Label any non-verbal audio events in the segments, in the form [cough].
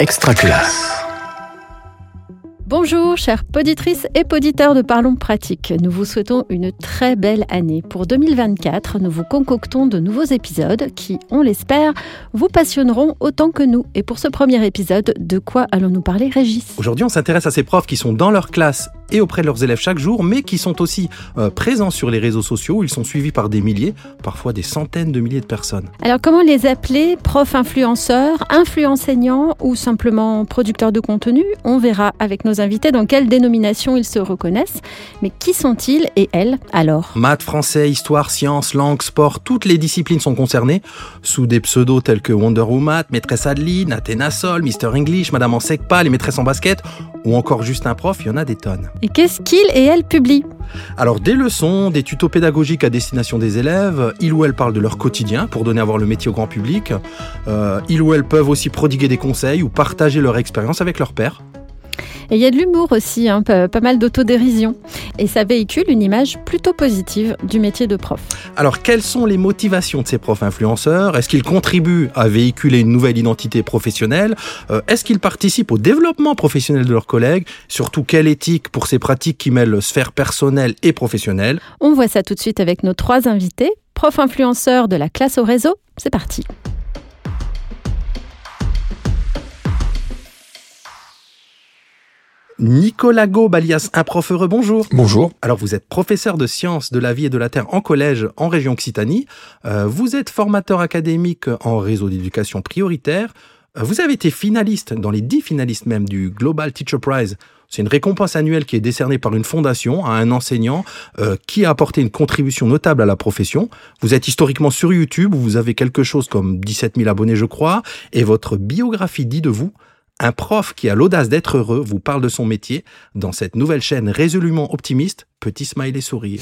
Extraculasse. Bonjour, chères poditrices et poditeurs de Parlons Pratique. Nous vous souhaitons une très belle année. Pour 2024, nous vous concoctons de nouveaux épisodes qui, on l'espère, vous passionneront autant que nous. Et pour ce premier épisode, de quoi allons-nous parler, Régis? Aujourd'hui, on s'intéresse à ces profs qui sont dans leur classe et auprès de leurs élèves chaque jour, mais qui sont aussi euh, présents sur les réseaux sociaux où ils sont suivis par des milliers, parfois des centaines de milliers de personnes. Alors, comment les appeler Profs influenceurs, influenseignants ou simplement producteurs de contenu? On verra avec nos invités dans quelle dénomination ils se reconnaissent. Mais qui sont-ils et elles alors? Maths, français, histoire, sciences, langue, sport, toutes les disciplines sont concernées sous des pseudos tels que Wonder Woman, Maîtresse Adeline, Athéna Sol, Mister English, Madame en pas, les maîtresses en basket ou encore juste un prof, il y en a des tonnes. Et qu'est-ce qu'ils et elles publient alors des leçons, des tutos pédagogiques à destination des élèves, ils ou elles parlent de leur quotidien pour donner à voir le métier au grand public, euh, ils ou elles peuvent aussi prodiguer des conseils ou partager leur expérience avec leur père. Et il y a de l'humour aussi, hein, pas, mal d'autodérision. Et ça véhicule une image plutôt positive du métier de prof. Alors, quelles sont les motivations de ces profs influenceurs? Est-ce qu'ils contribuent à véhiculer une nouvelle identité professionnelle? Euh, Est-ce qu'ils participent au développement professionnel de leurs collègues? Surtout, quelle éthique pour ces pratiques qui mêlent sphère personnelle et professionnelle? On voit ça tout de suite avec nos trois invités. Prof influenceurs de la classe au réseau, c'est parti. Nicolas Gaube, alias un prof heureux, bonjour. Bonjour. Alors vous êtes professeur de sciences de la vie et de la terre en collège en région Occitanie. Euh, vous êtes formateur académique en réseau d'éducation prioritaire. Euh, vous avez été finaliste, dans les dix finalistes même, du Global Teacher Prize. C'est une récompense annuelle qui est décernée par une fondation à un enseignant euh, qui a apporté une contribution notable à la profession. Vous êtes historiquement sur YouTube, où vous avez quelque chose comme 17 000 abonnés, je crois, et votre biographie dit de vous un prof qui a l'audace d'être heureux vous parle de son métier dans cette nouvelle chaîne résolument optimiste, petit smile et sourire.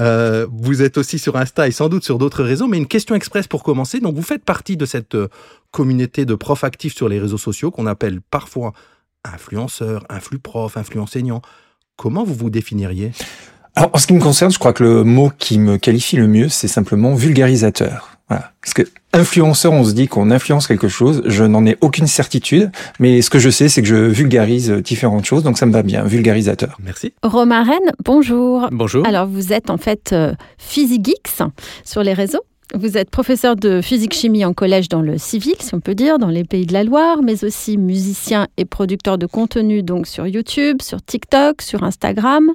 Euh, vous êtes aussi sur Insta et sans doute sur d'autres réseaux, mais une question express pour commencer. Donc vous faites partie de cette euh, communauté de profs actifs sur les réseaux sociaux qu'on appelle parfois influenceurs, influ prof, influ enseignant. Comment vous vous définiriez? Alors, en ce qui me concerne, je crois que le mot qui me qualifie le mieux, c'est simplement vulgarisateur. Voilà. Parce que influenceur, on se dit qu'on influence quelque chose. Je n'en ai aucune certitude, mais ce que je sais, c'est que je vulgarise différentes choses, donc ça me va bien, vulgarisateur. Merci. Romain Rennes, bonjour. Bonjour. Alors, vous êtes en fait euh, PhysiGeeks sur les réseaux. Vous êtes professeur de physique-chimie en collège dans le civil, si on peut dire, dans les pays de la Loire, mais aussi musicien et producteur de contenu donc sur YouTube, sur TikTok, sur Instagram.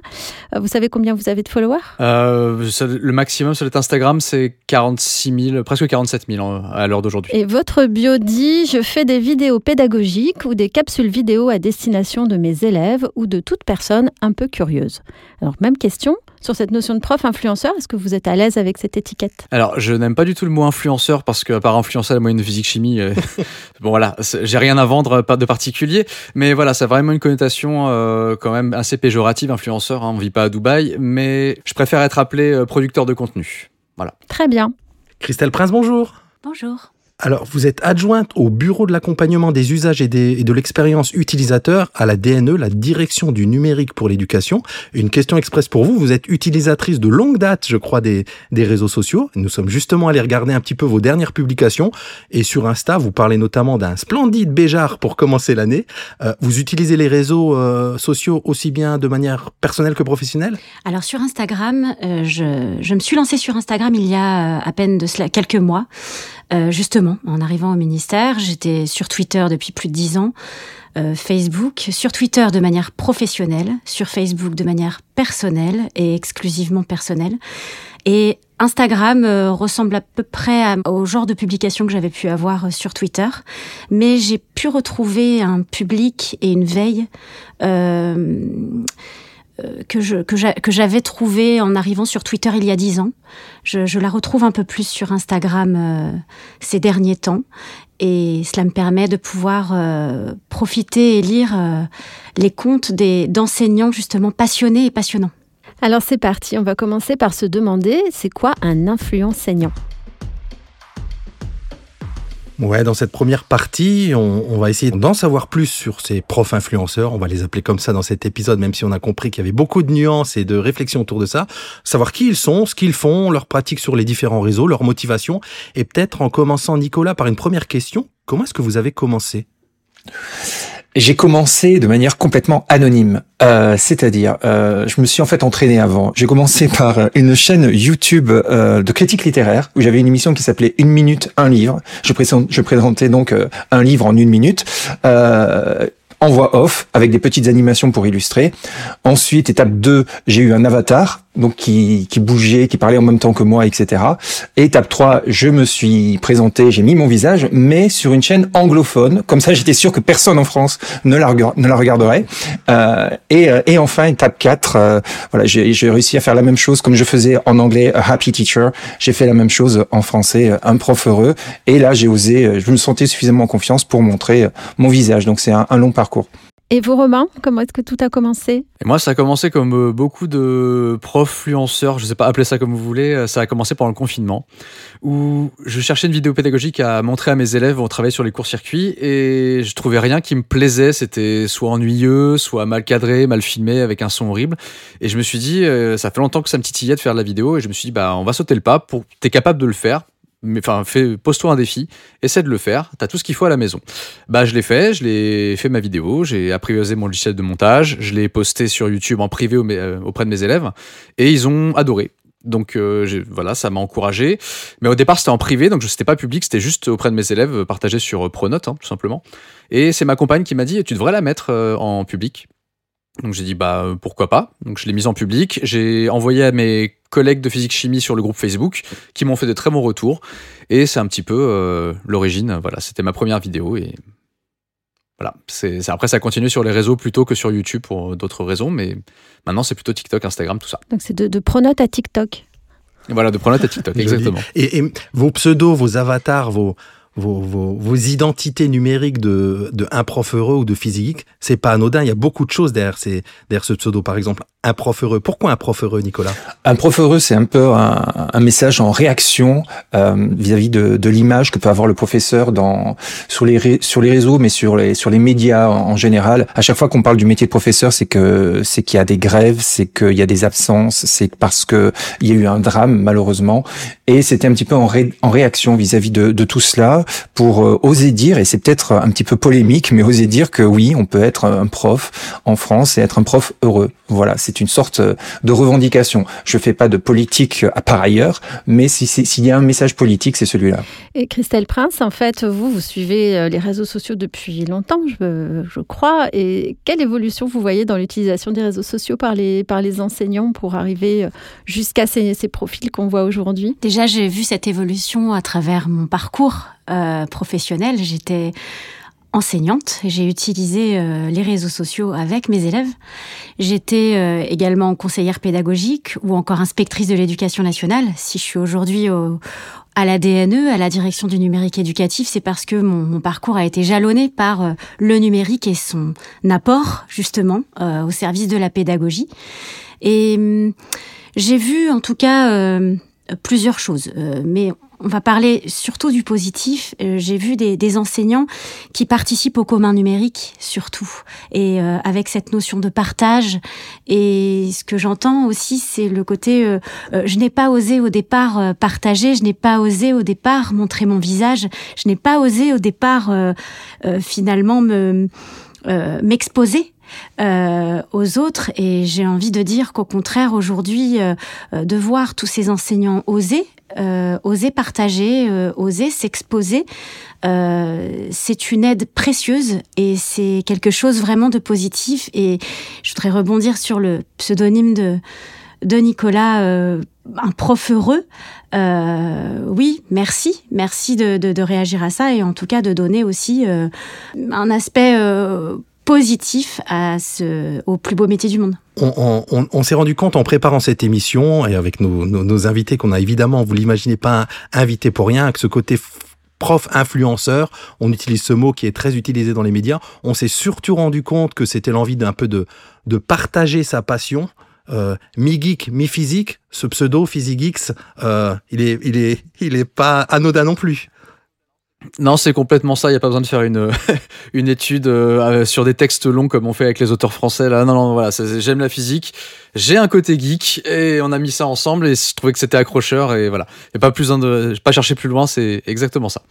Euh, vous savez combien vous avez de followers? Euh, Le maximum sur Instagram, c'est 46 000, presque 47 000 à l'heure d'aujourd'hui. Et votre bio dit Je fais des vidéos pédagogiques ou des capsules vidéo à destination de mes élèves ou de toute personne un peu curieuse. Alors, même question sur cette notion de prof influenceur. Est-ce que vous êtes à l'aise avec cette étiquette? Alors, je n'aime pas du tout le mot influenceur parce que, à part influencer la moyenne de physique chimie, euh, [laughs] bon voilà, j'ai rien à vendre de particulier. Mais voilà, ça a vraiment une connotation euh, quand même assez péjorative, influenceur. Hein, on vit pas à Dubaï, mais je préfère être appelé euh, producteur de contenu. Voilà. Très bien. Christelle Prince, bonjour. Bonjour. Alors, vous êtes adjointe au bureau de l'accompagnement des usages et, de l'expérience utilisateur à la DNE, la direction du numérique pour l'éducation. Une question express pour vous. Vous êtes utilisatrice de longue date, je crois, des, réseaux sociaux. Nous sommes justement allés regarder un petit peu vos dernières publications. Et sur Insta, vous parlez notamment d'un splendide Béjar pour commencer l'année. Euh, vous utilisez les réseaux euh, sociaux aussi bien de manière personnelle que professionnelle? Alors, sur Instagram, euh, je, me suis lancée sur Instagram il y a à peine de cela, quelques mois. Euh, justement, en arrivant au ministère, j'étais sur Twitter depuis plus de dix ans, euh, Facebook, sur Twitter de manière professionnelle, sur Facebook de manière personnelle et exclusivement personnelle. Et Instagram euh, ressemble à peu près au genre de publication que j'avais pu avoir sur Twitter, mais j'ai pu retrouver un public et une veille que je que j'avais trouvé en arrivant sur Twitter il y a dix ans. Je, la retrouve un peu plus sur Instagram euh, ces derniers temps, et cela me permet de pouvoir euh, profiter et lire les des d'enseignants justement passionnés et passionnants. Alors c'est parti, on va commencer par se demander c'est quoi un influenceur? Ouais, dans cette première partie, on, va essayer d'en savoir plus sur ces profs influenceurs. On va les appeler comme ça dans cet épisode, même si on a compris qu'il y avait beaucoup de nuances et de réflexions autour de ça. Savoir qui ils sont, ce qu'ils font, leurs pratiques sur les différents réseaux, leur motivation. Et peut-être en commençant, Nicolas, par une première question. Comment est-ce que vous avez commencé? J'ai commencé de manière complètement anonyme, euh, c'est-à-dire, euh, je me suis en fait entraîné avant. J'ai commencé [laughs] par une chaîne YouTube euh, de critique littéraire où j'avais une émission qui s'appelait Une minute, un livre. Je, présente, je présentais donc euh, un livre en une minute. Euh, en voix off avec des petites animations pour illustrer. Ensuite, étape 2, j'ai eu un avatar donc qui, qui bougeait, qui parlait en même temps que moi, etc. étape 3, je me suis présenté, j'ai mis mon visage, mais sur une chaîne anglophone. Comme ça, j'étais sûr que personne en France ne la, regarderait. Euh, et, euh, et enfin, étape 4, euh, voilà, j'ai réussi à faire la même chose comme je faisais en anglais, a happy teacher. J'ai fait la même chose en français, un prof heureux. Et là, j'ai osé, je me sentais suffisamment en confiance pour montrer mon visage. Donc c'est un long parcours. Et vous, Romain, comment est-ce que tout a commencé? Moi, ça a commencé comme euh, beaucoup de profs influenceurs, je ne sais pas appeler ça comme vous voulez, euh, ça a commencé pendant le confinement, où je cherchais une vidéo pédagogique à montrer à mes élèves, on travaillait sur les courts-circuits, et je trouvais rien qui me plaisait, c'était soit ennuyeux, soit mal cadré, mal filmé, avec un son horrible. Et je me suis dit, euh, ça fait longtemps que ça me titillait de faire de la vidéo, et je me suis dit, bah, on va sauter le pas, pour... t'es capable de le faire, mais enfin, pose-toi un défi, essaie de le faire, t'as tout ce qu'il faut à la maison. Bah, je l'ai fait, je l'ai fait ma vidéo, j'ai apprivoisé mon logiciel de montage, je l'ai posté sur YouTube en privé euh, auprès de mes élèves, et ils ont adoré. Donc euh, voilà, ça m'a encouragé. Mais au départ, c'était en privé, donc c'était pas public, c'était juste auprès de mes élèves, partagé sur Pronote, hein, tout simplement. Et c'est ma compagne qui m'a dit, tu devrais la mettre euh, en public. Donc j'ai dit bah euh, pourquoi pas. Donc je l'ai mise en public. J'ai envoyé à mes collègues de physique chimie sur le groupe Facebook qui m'ont fait de très bons retours. Et c'est un petit peu euh, l'origine. Voilà, c'était ma première vidéo et voilà. C'est après ça continue sur les réseaux plutôt que sur YouTube pour d'autres raisons, mais maintenant c'est plutôt TikTok, Instagram, tout ça. Donc c'est de, de Pronote à TikTok. voilà, de Pronote à TikTok, exactement. Et, et, vos pseudos, vos avatars, vos vos, vos, vos, identités numériques de, de un prof heureux ou de physique, c'est pas anodin. Il y a beaucoup de choses derrière, ces, derrière ce pseudo. Par exemple, un prof heureux. Pourquoi un prof heureux, Nicolas? Un prof heureux, c'est un peu un, un, message en réaction euh, vis-à-vis de, de l'image que peut avoir le professeur dans sur les sur les réseaux, mais sur les sur les médias en, général. À chaque fois qu'on parle du métier de professeur, c'est que c'est qu'il y a des grèves, c'est qu'il y a des absences, c'est parce que il y a eu un drame malheureusement. Et c'était un petit peu en, ré, en réaction vis-à-vis de, de, tout cela pour euh, oser dire, et c'est peut-être un petit peu polémique, mais oser dire que oui, on peut être un prof en France et être un prof heureux. Voilà, c'est une sorte de revendication. Je fais pas de politique à part ailleurs, mais s'il y a un message politique, c'est celui-là. Et Christelle Prince, en fait, vous, vous suivez euh, les réseaux sociaux depuis longtemps, je, je crois. Et quelle évolution vous voyez dans l'utilisation des réseaux sociaux par les, par les enseignants pour arriver euh, jusqu'à ces, ces profils qu'on voit aujourd'hui? Déjà, j'ai vu cette évolution à travers mon parcours euh, professionnel. J'étais enseignante. J'ai utilisé euh, les réseaux sociaux avec mes élèves. J'étais euh, également conseillère pédagogique ou encore inspectrice de l'éducation nationale. Si je suis aujourd'hui à la DNE, à la direction du numérique éducatif, c'est parce que mon, parcours a été jalonné par le numérique et son apport justement au service de la pédagogie. Et hum, j'ai vu en tout cas plusieurs choses, mais on va parler surtout du positif. Euh, j'ai vu des, enseignants qui participent au commun numérique, surtout, et euh, avec cette notion de partage. Et ce que j'entends aussi, c'est le côté euh, je n'ai pas osé au départ partager, je n'ai pas osé au départ montrer mon visage, je n'ai pas osé au départ finalement me m'exposer euh, aux autres. Et j'ai envie de dire qu'au contraire, aujourd'hui, euh, de voir tous ces enseignants oser, euh, oser partager, euh, oser s'exposer, euh, c'est une aide précieuse et c'est quelque chose vraiment de positif. Et je voudrais rebondir sur le pseudonyme de, de Nicolas, euh, un prof heureux. Euh, oui, merci, merci de, de, de, réagir à ça et en tout cas de donner aussi euh, un aspect positif à ce, au plus beau métier du monde. On, s'est rendu compte en préparant cette émission et avec nos, nos, invités qu'on a évidemment, vous l'imaginez pas, invités pour rien, que ce côté prof influenceur, on utilise ce mot qui est très utilisé dans les médias. On s'est surtout rendu compte que c'était l'envie d'un peu de, de partager sa passion. Euh, mi-geek, mi-physique, ce pseudo PhysiGeeks, euh, il, est, il, est, il est pas anodin non plus. Non, c'est complètement ça. Il n'y a pas besoin de faire une, [laughs] une étude euh, sur des textes longs comme on fait avec les auteurs français. Là, non, non, voilà. J'aime la physique. J'ai un côté geek et on a mis ça ensemble et je trouvais que c'était accrocheur et voilà. A pas besoin de, pas chercher plus loin. C'est exactement ça.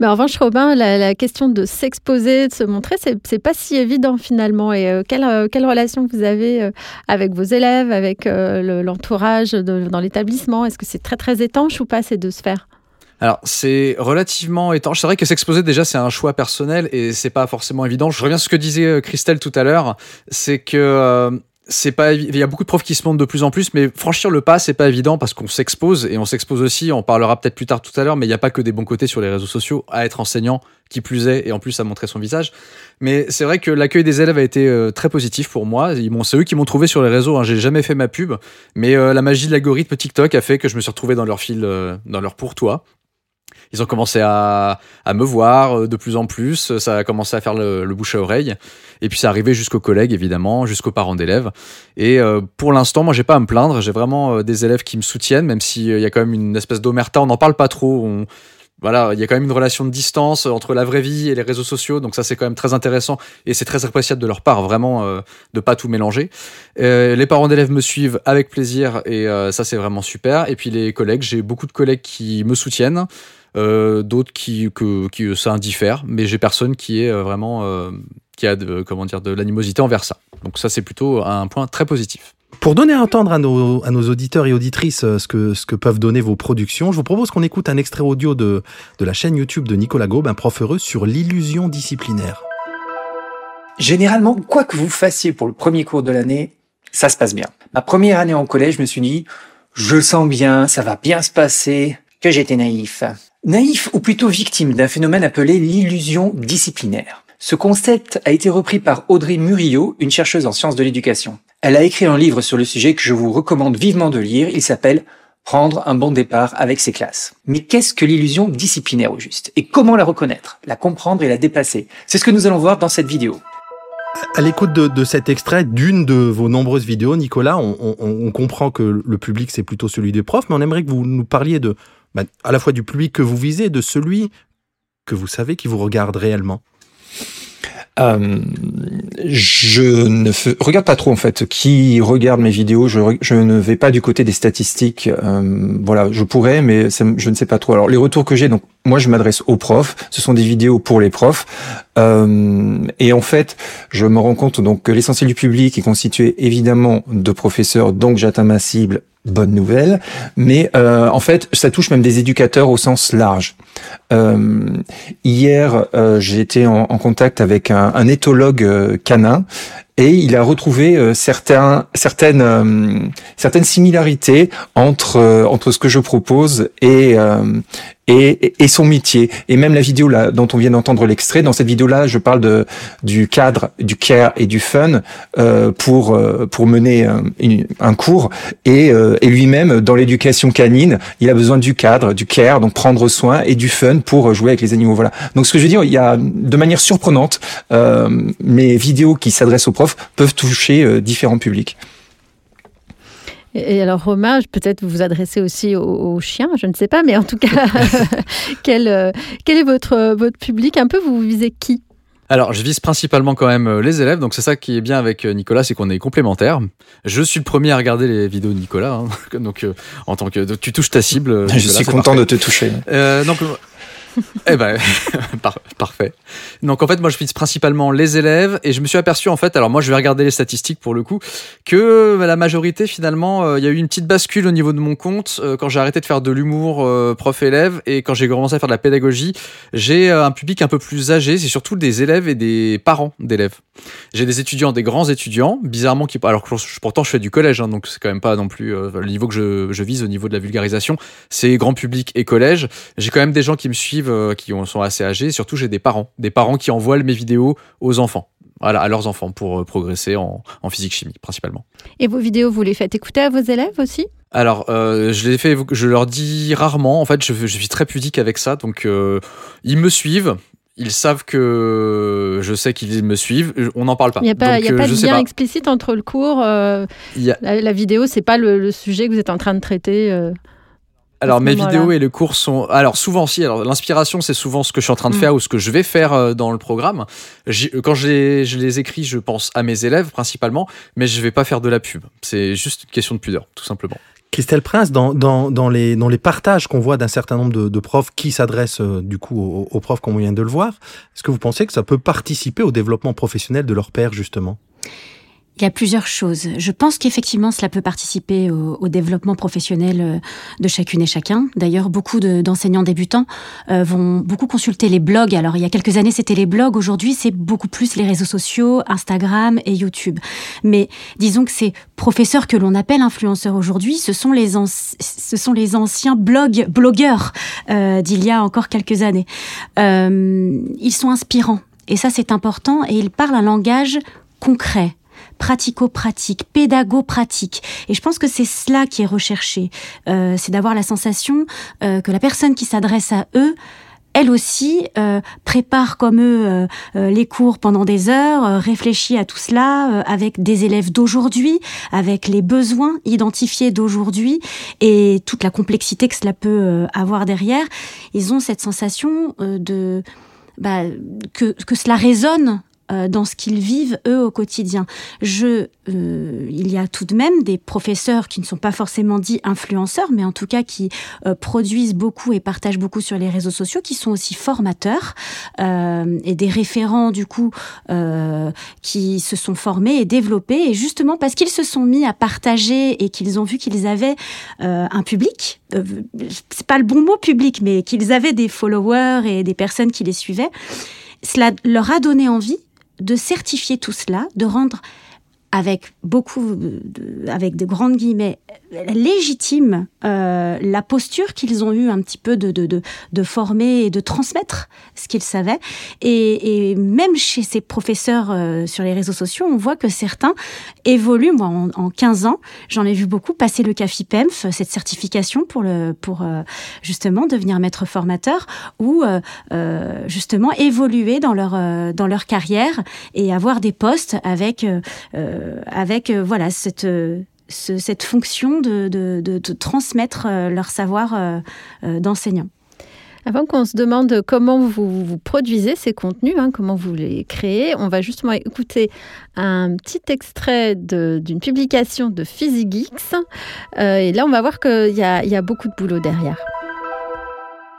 Mais en revanche, Robin, la, question de s'exposer, de se montrer, c'est pas si évident finalement. Et euh, quelle, euh, quelle, relation vous avez avec vos élèves, avec l'entourage dans l'établissement? Est-ce que c'est très très étanche ou pas ces deux sphères? Alors, c'est relativement étanche. C'est vrai que s'exposer, déjà, c'est un choix personnel et c'est pas forcément évident. Je reviens à ce que disait euh, Christelle tout à l'heure. C'est que euh, c'est pas il y a beaucoup de profs qui se montrent de plus en plus mais franchir le pas c'est pas évident parce qu'on s'expose et on s'expose aussi on parlera peut-être plus tard tout à l'heure mais il n'y a pas que des bons côtés sur les réseaux sociaux à être enseignant qui plus est et en plus à montrer son visage mais c'est vrai que l'accueil des élèves a été euh, très positif pour moi ils m'ont c'est eux qui m'ont trouvé sur les réseaux hein. j'ai jamais fait ma pub mais la magie de l'algorithme TikTok a fait que je me suis retrouvé dans leur fil dans leur pourtois ils ont commencé à, me voir euh, de plus en plus. Ça a commencé à faire le, bouche à oreille. Et puis ça arrivait jusqu'aux collègues, évidemment, jusqu'aux parents d'élèves. Et euh, pour l'instant, moi, j'ai pas à me plaindre. J'ai vraiment euh, des élèves qui me soutiennent, même s'il y a quand même une espèce d'omerta. On n'en parle pas trop. Voilà, il y a quand même une relation de distance entre la vraie vie et les réseaux sociaux, donc ça c'est quand même très intéressant et c'est très appréciable de leur part, vraiment euh, de pas tout mélanger. Euh, les parents d'élèves me suivent avec plaisir et ça c'est vraiment super. Et puis les collègues, j'ai beaucoup de collègues qui me soutiennent. Euh, d'autres qui, que, qui ça indiffère, mais j'ai personne qui est euh, vraiment euh, qui a de, comment dire de l'animosité envers ça. Donc ça c'est plutôt un point très positif. Pour donner à entendre à nos, à nos auditeurs et auditrices ce que, ce que peuvent donner vos productions, je vous propose qu'on écoute un extrait audio de, de la chaîne YouTube de Nicolas Gaube, un prof heureux, sur l'illusion disciplinaire. Généralement, quoi que vous fassiez pour le premier cours de l'année, ça se passe bien. Ma première année en collège, je me suis dit, je sens bien, ça va bien se passer, que j'étais naïf. Naïf ou plutôt victime d'un phénomène appelé l'illusion disciplinaire. Ce concept a été repris par Audrey Murillo, une chercheuse en sciences de l'éducation. Elle a écrit un livre sur le sujet que je vous recommande vivement de lire. Il s'appelle Prendre un bon départ avec ses classes. Mais qu'est-ce que l'illusion disciplinaire au juste? Et comment la reconnaître, la comprendre et la dépasser? C'est ce que nous allons voir dans cette vidéo. À l'écoute de, cet extrait d'une de vos nombreuses vidéos, Nicolas, on, on comprend que le public c'est plutôt celui des profs, mais on aimerait que vous nous parliez de bah, à la fois du public que vous visez, de celui que vous savez qui vous regarde réellement euh, je ne regarde pas trop en fait qui regarde mes vidéos. Je, ne vais pas du côté des statistiques. Euh, voilà, je pourrais, mais je ne sais pas trop. Alors les retours que j'ai, donc moi je m'adresse aux profs. Ce sont des vidéos pour les profs. Euh, et en fait, je me rends compte donc que l'essentiel du public est constitué évidemment de professeurs. Donc j'atteins ma cible bonne nouvelle, mais euh, en fait, ça touche même des éducateurs au sens large. Euh, hier, euh, j'ai en, contact avec un, un éthologue euh, canin et il a retrouvé euh, certains, certaines, euh, certaines similarités entre, entre ce que je propose et, et, et, son métier. Et même la vidéo là, dont on vient d'entendre l'extrait, dans cette vidéo-là, je parle de, du cadre, du care et du fun euh, pour, pour mener un cours. Et, et lui-même, dans l'éducation canine, il a besoin du cadre, du care, donc prendre soin, et du fun pour jouer avec les animaux. Voilà. Donc ce que je veux dire, il y a de manière surprenante euh, mes vidéos qui s'adressent aux profs peuvent toucher euh, différents publics. Et alors, Romain, peut-être vous vous adressez aussi aux, chiens, je ne sais pas, mais en tout cas, [laughs] quel, euh, quel est votre, votre public? Un peu, vous visez qui? Alors, je vise principalement quand même les élèves, donc c'est ça qui est bien avec Nicolas, c'est qu'on est complémentaires. Je suis le premier à regarder les vidéos de Nicolas, hein. [laughs] donc en tant que tu touches ta cible. je suis content de te toucher. donc [laughs] eh ben, [laughs] parfait. Donc en fait, moi je vise principalement les élèves et je me suis aperçu en fait, alors moi je vais regarder les statistiques pour le coup, que la majorité finalement, euh, il y a eu une petite bascule au niveau de mon compte euh, quand j'ai arrêté de faire de l'humour euh, prof-élève et quand j'ai commencé à faire de la pédagogie, j'ai un public un peu plus âgé, c'est surtout des élèves et des parents d'élèves. J'ai des étudiants, des grands étudiants, bizarrement qui, alors pourtant je fais du collège, hein, donc c'est quand même pas non plus le niveau que je, je vise au niveau de la vulgarisation, c'est grand public et collège. J'ai quand même des gens qui me suivent euh, qui sont assez âgés. Surtout, j'ai des parents, des parents qui envoient mes vidéos aux enfants. Voilà, à leurs enfants pour euh, progresser en, physique-chimie principalement. Et vos vidéos, vous les faites écouter à vos élèves aussi? Alors, euh, je les fais, je leur dis rarement. En fait, je, suis très pudique avec ça, donc ils me suivent. Ils savent que je sais qu'ils me suivent. On n'en parle pas. Il n'y a pas, y a pas de lien explicite entre le cours. la, vidéo, c'est pas le, le, sujet que vous êtes en train de traiter. Alors mes vidéos et les cours sont alors souvent si alors l'inspiration c'est souvent ce que je suis en train de Mm. faire ou ce que je vais faire euh, dans le programme. Quand je les, je les écris, je pense à mes élèves principalement, mais je vais pas faire de la pub. C'est juste une question de pudeur, tout simplement. Christelle Prince, dans, dans, dans, les, dans les partages qu'on voit d'un certain nombre de, de profs qui s'adressent euh, du coup aux, aux profs comme on vient de le voir, est-ce que vous pensez que ça peut participer au développement professionnel de leur père justement? Il y a plusieurs choses. Je pense qu'effectivement, cela peut participer au, au développement professionnel euh, de chacune et chacun. D'ailleurs, beaucoup de- d'enseignants débutants euh, vont beaucoup consulter les blogs. Alors, il y a quelques années, c'était les blogs. Aujourd'hui, c'est beaucoup plus les réseaux sociaux, Instagram et YouTube. Mais disons que ces professeurs que l'on appelle influenceurs aujourd'hui, ce sont les ce sont les anciens blog blogueurs euh, d'il y a encore quelques années. Euh, ils sont inspirants. Et ça, c'est important. Et ils parlent un langage concret pratico-pratique, pédago-pratique. Et je pense que c'est cela qui est recherché. Euh, c'est d'avoir la sensation euh, que la personne qui s'adresse à eux elle aussi euh, prépare comme eux euh, euh, les cours pendant des heures, euh, réfléchit à tout cela euh, avec des élèves d'aujourd'hui, avec les besoins identifiés d'aujourd'hui et toute la complexité que cela peut avoir derrière. Ils ont cette sensation de bah, que, que cela résonne dans ce qu'ils vivent eux au quotidien. Je, euh, il y a tout de même des professeurs qui ne sont pas forcément dits influenceurs, mais en tout cas qui euh, produisent beaucoup et partagent beaucoup sur les réseaux sociaux, qui sont aussi formateurs euh, et des référents du coup euh, qui se sont formés et développés et justement parce qu'ils se sont mis à partager et qu'ils ont vu qu'ils avaient euh, un public, euh, c'est pas le bon mot public, mais qu'ils avaient des followers et des personnes qui les suivaient. Cela leur a donné envie de certifier tout cela, de rendre avec beaucoup, avec de grandes guillemets, légitime euh, la posture qu'ils ont eu un petit peu de, de, de, former et de transmettre ce qu'ils savaient. Et, même chez ces professeurs euh, sur les réseaux sociaux, on voit que certains évoluent. Moi, en, en 15 ans, j'en ai vu beaucoup passer le CAFIPEMF, cette certification pour, le, pour euh, justement devenir maître formateur ou justement évoluer dans leur, dans leur carrière et avoir des postes avec, avec voilà, cette, ce- cette fonction de, de, de, transmettre euh, leur savoir euh, euh, d'enseignant. Avant qu'on se demande comment vous, vous produisez ces contenus, hein, comment vous les créez, on va justement écouter un petit extrait d'une publication de PhysiGeeks. Et là, on va voir qu'il y y a beaucoup de boulot derrière.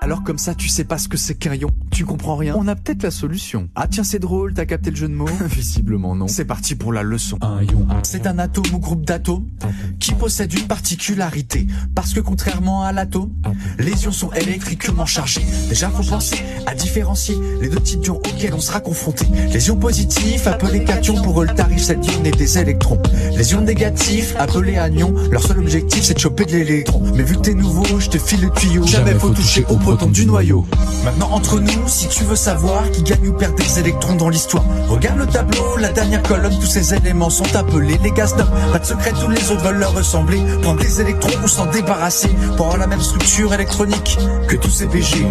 Alors comme ça, tu sais pas ce que c'est qu'un ion Tu comprends rien On a peut-être la solution. Ah tiens, c'est drôle, t'as capté le jeu de mots [laughs] Visiblement non. C'est parti pour la leçon. un ion. C'est un atome ou groupe d'atomes qui possède une particularité. Parce que contrairement à l'atome, les ions sont électriquement chargés. Déjà, faut penser à différencier les deux types d'ions auxquels on sera confronté. Les ions positifs, appelés cations, pour eux le tarif c'est d'ions et des électrons. Les ions négatifs, appelés anions, leur seul objectif c'est de choper de l'électron. Mais vu que t'es nouveau, je te file le tuyau. Jamais faut toucher au du noyau. Maintenant, entre nous, si tu veux savoir qui gagne ou perd des électrons dans l'histoire, regarde le tableau, la dernière colonne, tous ces éléments sont appelés les gaz d'homme. Pas de secret, tous les autres veulent leur ressembler. Prendre des électrons ou s'en débarrasser pour avoir la même structure électronique que tous ces BG.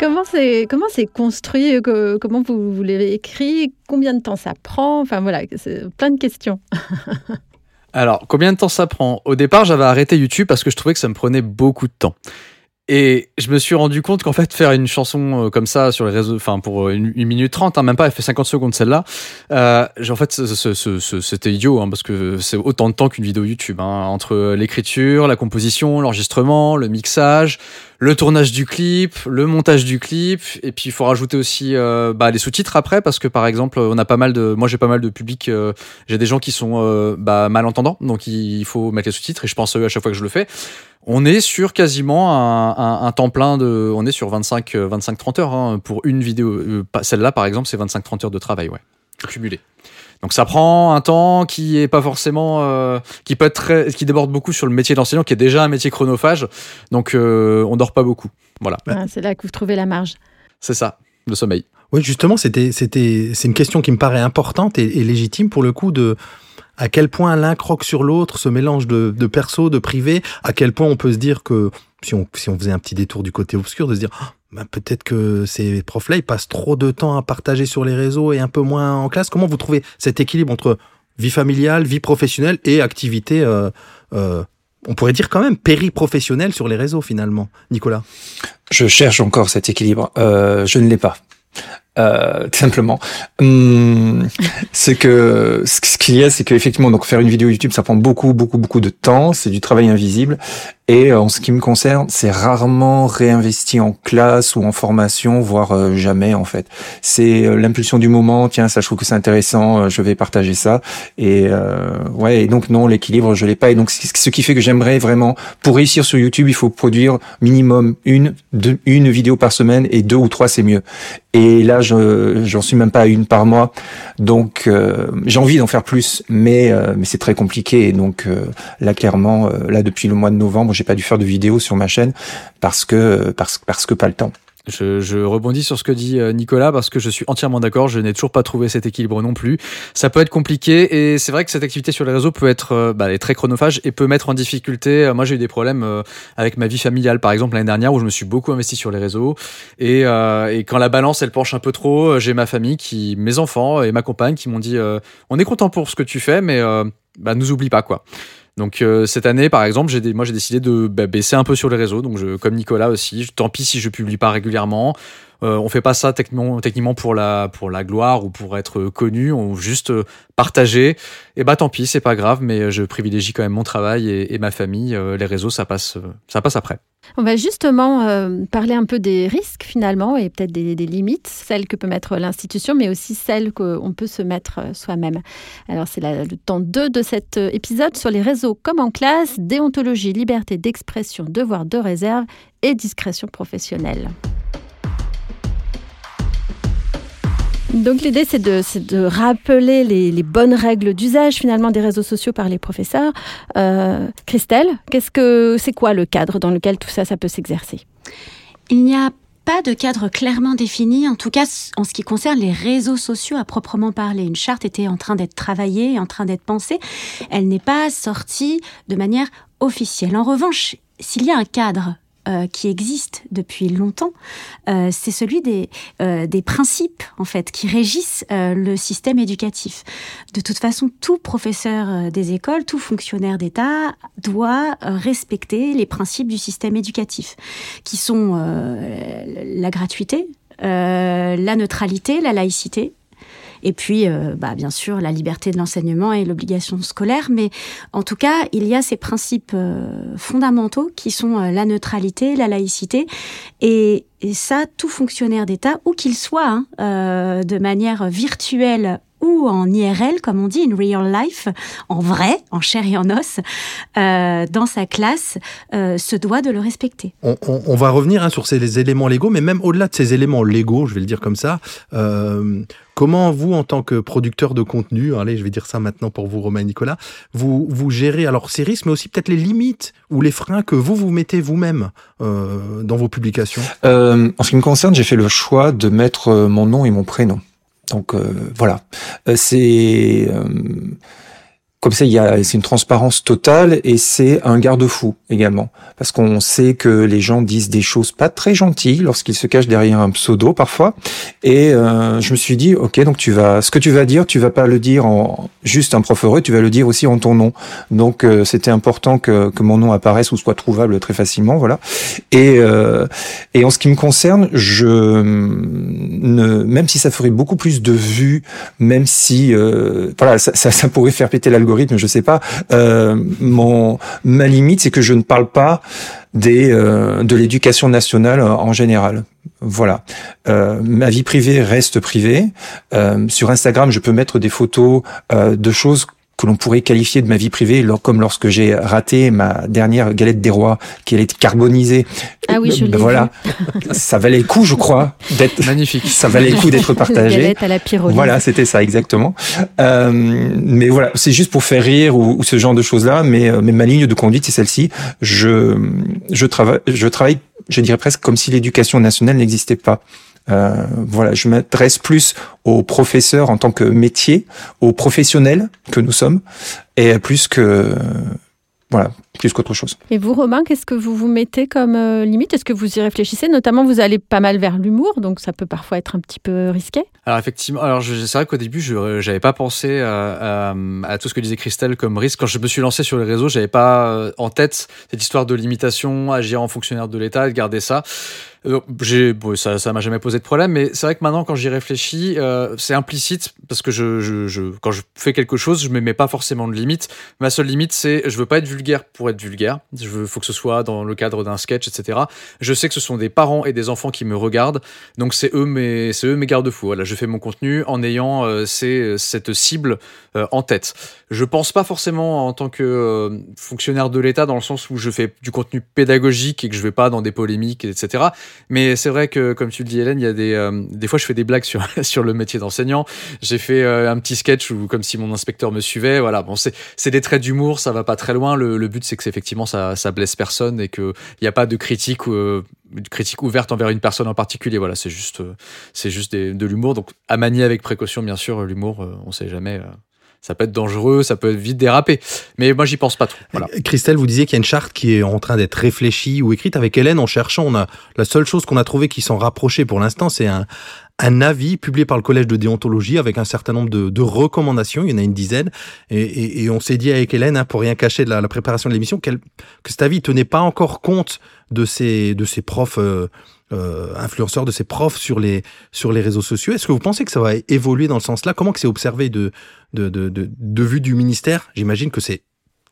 Comment c'est comment c'est construit que- Comment vous, vous l'avez écrit Combien de temps ça prend? Enfin voilà, plein de questions. [laughs] Alors, combien de temps ça prend? Au départ, j'avais arrêté YouTube parce que je trouvais que ça me prenait beaucoup de temps. Et je me suis rendu compte qu'en fait, faire une chanson euh, comme ça sur les réseaux, enfin pour une, une minute trente, hein, même pas, elle fait 50 secondes celle-là, euh, en fait, c'était idiot, hein, parce que c'est autant de temps qu'une vidéo YouTube, hein, entre l'écriture, la composition, l'enregistrement, le mixage, le tournage du clip, le montage du clip, et puis il faut rajouter aussi euh, bah, les sous-titres après, parce que par exemple, on a pas mal de, moi j'ai pas mal de public, euh, j'ai des gens qui sont euh, bah, malentendants, donc il faut mettre les sous-titres, et je pense à eux à chaque fois que je le fais. On est sur quasiment un, un- un temps plein de, on est sur 25, euh, 25-30 heures hein, pour une vidéo. Euh, pas- Celle-là, par exemple, c'est 25-30 heures de travail, ouais, cumulé. Donc ça prend un temps qui est pas forcément, euh, qui peut être très, qui déborde beaucoup sur le métier d'enseignant, qui est déjà un métier chronophage. Donc euh, on dort pas beaucoup. Voilà, Ah, c'est là que vous trouvez la marge. c'est ça, le sommeil. Oui, justement, c'était, c'était, c'est une question qui me paraît importante et, et légitime pour le coup de à quel point l'un croque sur l'autre, ce mélange de, de perso, de privé, à quel point on peut se dire que si on, faisait un petit détour du côté obscur, de se dire Ah, bah, peut-être que ces profs-là, ils passent trop de temps à partager sur les réseaux et un peu moins en classe. Comment vous trouvez cet équilibre entre vie familiale, vie professionnelle et activité euh, euh, on pourrait dire quand même périprofessionnel sur les réseaux finalement, Nicolas? Je cherche encore cet équilibre. Euh, je ne l'ai pas. Euh, tout simplement. Hum, c'est que ce qu'il y a, c'est qu'effectivement, donc faire une vidéo YouTube, ça prend beaucoup, beaucoup, beaucoup de temps. C'est du travail invisible. Et euh, en ce qui me concerne, c'est rarement réinvesti en classe ou en formation, voire euh, jamais en fait. C'est euh, l'impulsion du moment. Tiens, ça, je trouve que c'est intéressant. je vais partager ça. Et ouais. Et donc non, l'équilibre, je l'ai pas. Et donc ce qui fait que j'aimerais vraiment, pour réussir sur YouTube, il faut produire minimum une, une vidéo par semaine et deux ou trois, c'est mieux. Et là, j'en suis même pas à une par mois. Donc j'ai envie d'en faire plus, mais mais c'est très compliqué. Et donc là, clairement, là depuis le mois de novembre j'ai pas dû faire de vidéo sur ma chaîne parce que parce que pas le temps. Je, je, rebondis sur ce que dit euh, Nicolas parce que je suis entièrement d'accord. Je n'ai toujours pas trouvé cet équilibre non plus. Ça peut être compliqué et c'est vrai que cette activité sur les réseaux peut être euh, bah, très chronophage et peut mettre en difficulté. Euh, moi, j'ai eu des problèmes avec ma vie familiale, par exemple l'année dernière où je me suis beaucoup investi sur les réseaux et, et quand la balance elle penche un peu trop, j'ai ma famille qui, mes enfants et ma compagne qui m'ont dit on est content pour ce que tu fais, mais bah, nous oublie pas quoi. Donc euh, cette année, par exemple, j'ai moi j'ai décidé de bah, baisser un peu sur les réseaux. Donc je, comme Nicolas aussi, tant pis si je publie pas régulièrement. Euh, on fait pas ça techniquement, techniquement pour la pour la gloire ou pour être connu. On juste euh, partager. Et bah tant pis, c'est pas grave. Mais je privilégie quand même mon travail et, ma famille. Euh, les réseaux, ça passe ça passe après. On va justement parler un peu des risques finalement et peut-être des, des, limites, celles que peut mettre l'institution, mais aussi celles qu'on peut se mettre soi-même. Alors c'est le temps 2 de cet épisode sur les réseaux comme en classe, déontologie, liberté d'expression, devoir de réserve et discrétion professionnelle. Donc l'idée, c'est de, rappeler les, bonnes règles d'usage finalement des réseaux sociaux par les professeurs. Euh, Christelle, qu'est-ce que c'est quoi le cadre dans lequel tout ça, ça peut s'exercer? Il n'y a pas de cadre clairement défini, en tout cas en ce qui concerne les réseaux sociaux à proprement parler. Une charte était en train d'être travaillée, en train d'être pensée. Elle n'est pas sortie de manière officielle. En revanche, s'il y a un cadre euh, qui existe depuis longtemps, euh, c'est celui des, euh, des principes en fait qui régissent le système éducatif. De toute façon, tout professeur des écoles, tout fonctionnaire d'État doit respecter les principes du système éducatif, qui sont la gratuité, la neutralité, la laïcité, et puis, euh, bah, bien sûr, la liberté de l'enseignement et l'obligation scolaire. Mais en tout cas, il y a ces principes euh, fondamentaux qui sont euh, la neutralité, la laïcité. Et, ça, tout fonctionnaire d'État, où qu'il soit, hein, de manière virtuelle ou en IRL, comme on dit, in real life, en vrai, en chair et en os, dans sa classe, se doit de le respecter. On, va revenir hein, sur ces éléments légaux, mais même au-delà de ces éléments légaux, je vais le dire comme ça, comment vous, en tant que producteur de contenu, allez, je vais dire ça maintenant pour vous, Romain et Nicolas, vous, gérez alors ces risques, mais aussi peut-être les limites ou les freins que vous vous mettez vous-même dans vos publications? En ce qui me concerne, j'ai fait le choix de mettre mon nom et mon prénom. Donc euh, voilà, euh, c'est euh, comme ça, il y a, c'est une transparence totale et c'est un garde-fou également. Parce qu'on sait que les gens disent des choses pas très gentilles lorsqu'ils se cachent derrière un pseudo parfois. Et euh, je me suis dit, ok, donc tu vas, ce que tu vas dire, tu vas pas le dire en juste un prof heureux, tu vas le dire aussi en ton nom. Donc euh, c'était important que, que mon nom apparaisse ou soit trouvable très facilement, voilà. Et euh, et en ce qui me concerne, je ne, même si ça ferait beaucoup plus de vues, même si euh, voilà, ça, ça, ça pourrait faire péter l'algorithme je sais pas. Euh, mon ma limite, c'est que je ne parle pas des euh, de l'éducation nationale en général. Voilà. Euh, ma vie privée reste privée. sur Instagram, je peux mettre des photos de choses que l'on pourrait qualifier de ma vie privée, comme lorsque j'ai raté ma dernière galette des rois, qui allait être carbonisée. Ah oui, je ben voilà, [laughs] ça valait le coup, je crois, d'être magnifique. [laughs] Ça valait le coup d'être partagé. galette à la pyrolyse. Voilà, c'était ça exactement. Euh, mais voilà, c'est juste pour faire rire ou, ce genre de choses-là. Mais, euh, mais ma ligne de conduite, c'est celle-ci. Je je travaille, je travaille, je dirais presque comme si l'éducation nationale n'existait pas. Euh, voilà, je m'adresse plus aux professeurs en tant que métier, aux professionnels que nous sommes, et plus que voilà, plus qu'autre chose. Et vous, Romain, qu'est-ce que vous vous mettez comme euh, limite? Est-ce que vous y réfléchissez? Notamment, vous allez pas mal vers l'humour, donc ça peut parfois être un petit peu risqué. Alors effectivement, alors c'est vrai qu'au début, je j'avais pas pensé à, à- à tout ce que disait Christelle comme risque. Quand je me suis lancé sur les réseaux, j'avais pas euh, en tête cette histoire de limitation, agir en fonctionnaire de l'État et de garder ça. Euh, bon, ça, ça m'a jamais posé de problème, mais c'est vrai que maintenant, quand j'y réfléchis, euh, c'est implicite parce que je, je, je, quand je fais quelque chose, je me mets pas forcément de limite. Ma seule limite, c'est je veux pas être vulgaire pour être vulgaire. Veux, faut que ce soit dans le cadre d'un sketch, etc. Je sais que ce sont des parents et des enfants qui me regardent, donc c'est eux mes, mes garde-fous. Voilà, je fais mon contenu en ayant euh, cette cible euh, en tête. Je pense pas forcément en tant que euh, fonctionnaire de l'État dans le sens où je fais du contenu pédagogique et que je vais pas dans des polémiques, etc. Mais c'est vrai que, comme tu le dis, Hélène, il y a des, euh, des fois je fais des blagues sur, [laughs] sur le métier d'enseignant. J'ai fait un petit sketch où, comme si mon inspecteur me suivait. Voilà, bon, c'est des traits d'humour, ça va pas très loin. Le but, c'est que c'est effectivement ça, ça blesse personne et qu'il n'y a pas de critique. euh, critique ouverte envers une personne en particulier. Voilà, c'est juste, euh, c'est juste de l'humour. Donc, à manier avec précaution, bien sûr, l'humour, euh, on sait jamais. ça peut être dangereux, ça peut vite déraper. Mais moi, j'y pense pas trop. Christelle, vous disiez qu'il y a une charte qui est en train d'être réfléchie ou écrite avec Hélène en cherchant. On a la seule chose qu'on a trouvé qui s'en rapprochait pour l'instant, c'est un, un avis publié par le collège de déontologie avec un certain nombre de, recommandations. Il y en a une dizaine. Et, on s'est dit avec Hélène, hein, pour rien cacher de la, préparation de l'émission, que cet avis tenait pas encore compte de ces, profs. euh, euh, influenceurs de ces profs sur les réseaux sociaux. Est-ce que vous pensez que ça va évoluer dans le sens là Comment que c'est observé de vue du ministère? J'imagine que c'est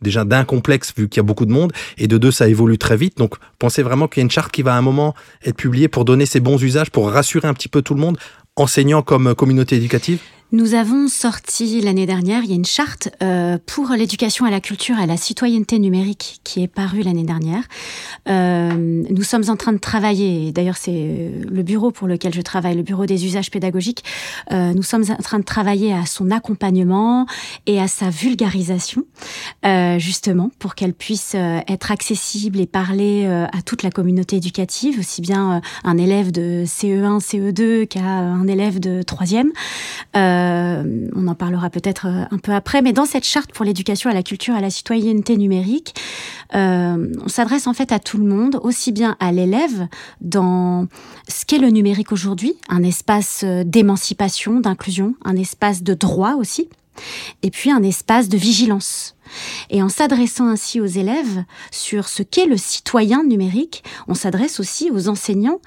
déjà d'un complexe vu qu'il y a beaucoup de monde et de deux ça évolue très vite. Donc pensez vraiment qu'il y a une charte qui va à un moment être publiée pour donner ses bons usages, pour rassurer un petit peu tout le monde, enseignants comme communauté éducative. Nous avons sorti l'année dernière, il y a une charte euh, pour l'éducation à la culture et à la citoyenneté numérique qui est parue l'année dernière. Euh, nous sommes en train de travailler, d'ailleurs c'est euh, le bureau pour lequel je travaille, le bureau des usages pédagogiques, nous sommes en train de travailler à son accompagnement et à sa vulgarisation, justement, pour qu'elle puisse être accessible et parler à toute la communauté éducative, aussi bien un élève de CE1, CE2 qu'à un élève de troisième. Euh, on en parlera peut-être euh, un peu après, mais dans cette charte pour l'éducation à la culture à la citoyenneté numérique, euh, on s'adresse en fait à tout le monde, aussi bien à l'élève dans ce qu'est le numérique aujourd'hui, un espace euh, d'émancipation, d'inclusion, un espace de droit aussi, et puis un espace de vigilance. Et en s'adressant ainsi aux élèves sur ce qu'est le citoyen numérique, on s'adresse aussi aux enseignants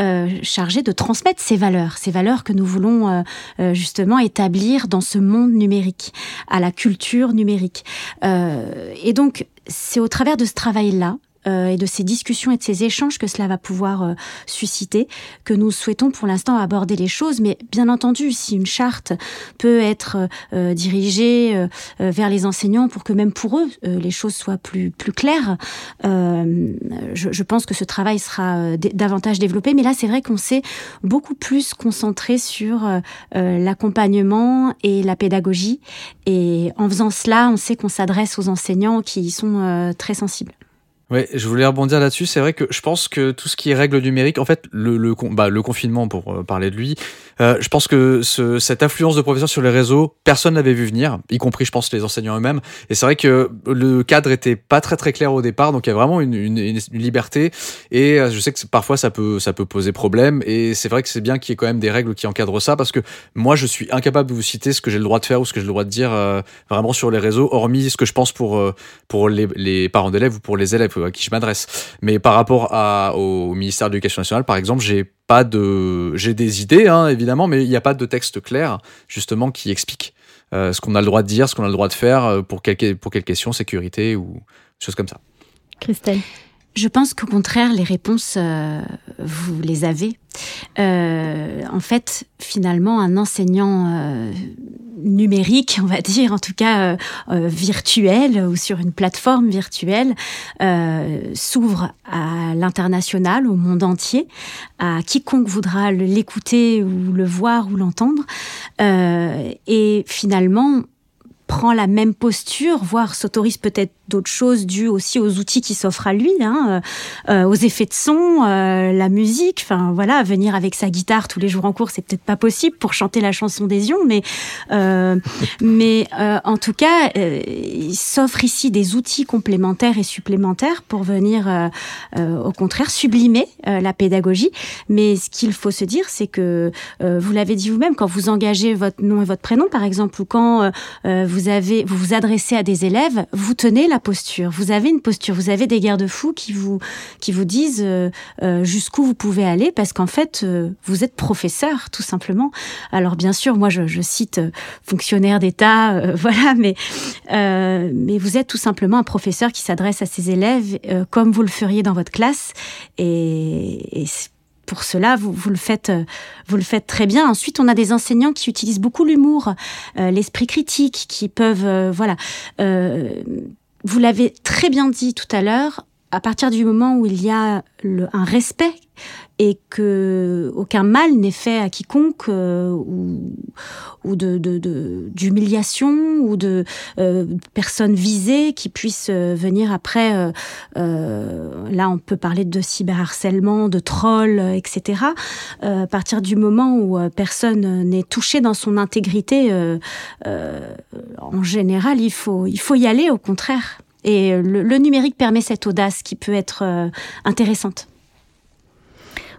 euh, chargés de transmettre ces valeurs, ces valeurs que nous voulons euh, euh, justement établir dans ce monde numérique, à la culture numérique. Euh, et donc, c'est au travers de ce travail-là euh, et de ces discussions et de ces échanges que cela va pouvoir euh, susciter, que nous souhaitons pour l'instant aborder les choses. Mais bien entendu, si une charte peut être euh, dirigée euh, euh, vers les enseignants pour que même pour eux, euh, les choses soient plus, plus claires, euh, je, je pense que ce travail sera euh, davantage développé. Mais là, c'est vrai qu'on s'est beaucoup plus concentré sur euh, euh, l'accompagnement et la pédagogie. Et en faisant cela, on sait qu'on s'adresse aux enseignants qui y sont euh, très sensibles. Ouais, je voulais rebondir là-dessus. C'est vrai que je pense que tout ce qui est règles numériques, en fait, le, le, bah, le confinement, pour euh, parler de lui, euh, je pense que ce, cette influence de professeurs sur les réseaux, personne n'avait vu venir, y compris, je pense, les enseignants eux-mêmes. Et c'est vrai que le cadre était pas très très clair au départ, donc il y a vraiment une, une, une- liberté. Et euh, je sais que parfois ça peut ça peut poser problème. Et c'est vrai que c'est bien qu'il y ait quand même des règles qui encadrent ça, parce que moi, je suis incapable de vous citer ce que j'ai le droit de faire ou ce que j'ai le droit de dire euh, vraiment sur les réseaux, hormis ce que je pense pour pour les, les parents d'élèves ou pour les élèves à qui je m'adresse. Mais par rapport à, au ministère de l'Éducation nationale, par exemple, j'ai pas de, j'ai des idées, hein, évidemment, mais il n'y a pas de texte clair, justement, qui explique euh, ce qu'on a le droit de dire, ce qu'on a le droit de faire euh, pour quelle, pour quelle question, sécurité ou choses comme ça. Christelle. Je pense qu'au contraire, les réponses, euh, vous les avez. Euh, en fait, finalement, un enseignant euh, numérique, on va dire, en tout cas euh, euh, virtuel ou sur une plateforme virtuelle, euh, s'ouvre à l'international, au monde entier, à quiconque voudra l'écouter ou le voir ou l'entendre. Et finalement, prend la même posture, voire s'autorise peut-être d'autres choses dues aussi aux outils qui s'offrent à lui, hein, euh, aux effets de son, euh, la musique. Enfin voilà, venir avec sa guitare tous les jours en cours, c'est peut-être pas possible pour chanter la chanson des Ions, mais euh, [laughs] mais euh, en tout cas, euh, il s'offre ici des outils complémentaires et supplémentaires pour venir, euh, euh, au contraire, sublimer euh, la pédagogie. Mais ce qu'il faut se dire, c'est que euh, vous l'avez dit vous-même, quand vous engagez votre nom et votre prénom, par exemple, ou quand vous avez vous vous adressez à des élèves, vous tenez la posture. Vous avez une posture, vous avez des garde-fous qui vous qui vous disent euh, euh, jusqu'où vous pouvez aller, parce qu'en fait, euh, vous êtes professeur, tout simplement. Alors bien sûr, moi je, cite fonctionnaire d'État, [laughs] voilà, mais mais vous êtes tout simplement un professeur qui s'adresse à ses élèves comme vous le feriez dans votre classe, et, pour cela, vous, vous le faites, vous le faites très bien. Ensuite, on a des enseignants qui utilisent beaucoup l'humour, l'esprit critique, qui peuvent, voilà. Vous l'avez très bien dit tout à l'heure. À partir du moment où il y a un respect et que aucun mal n'est fait à quiconque euh, ou, de de- de- d'humiliation ou de euh, personnes visées qui puissent euh, venir après là on peut parler de cyberharcèlement de trolls etc à partir du moment où personne n'est touché dans son intégrité en général il faut il faut y aller au contraire et le, le numérique permet cette audace qui peut être euh, intéressante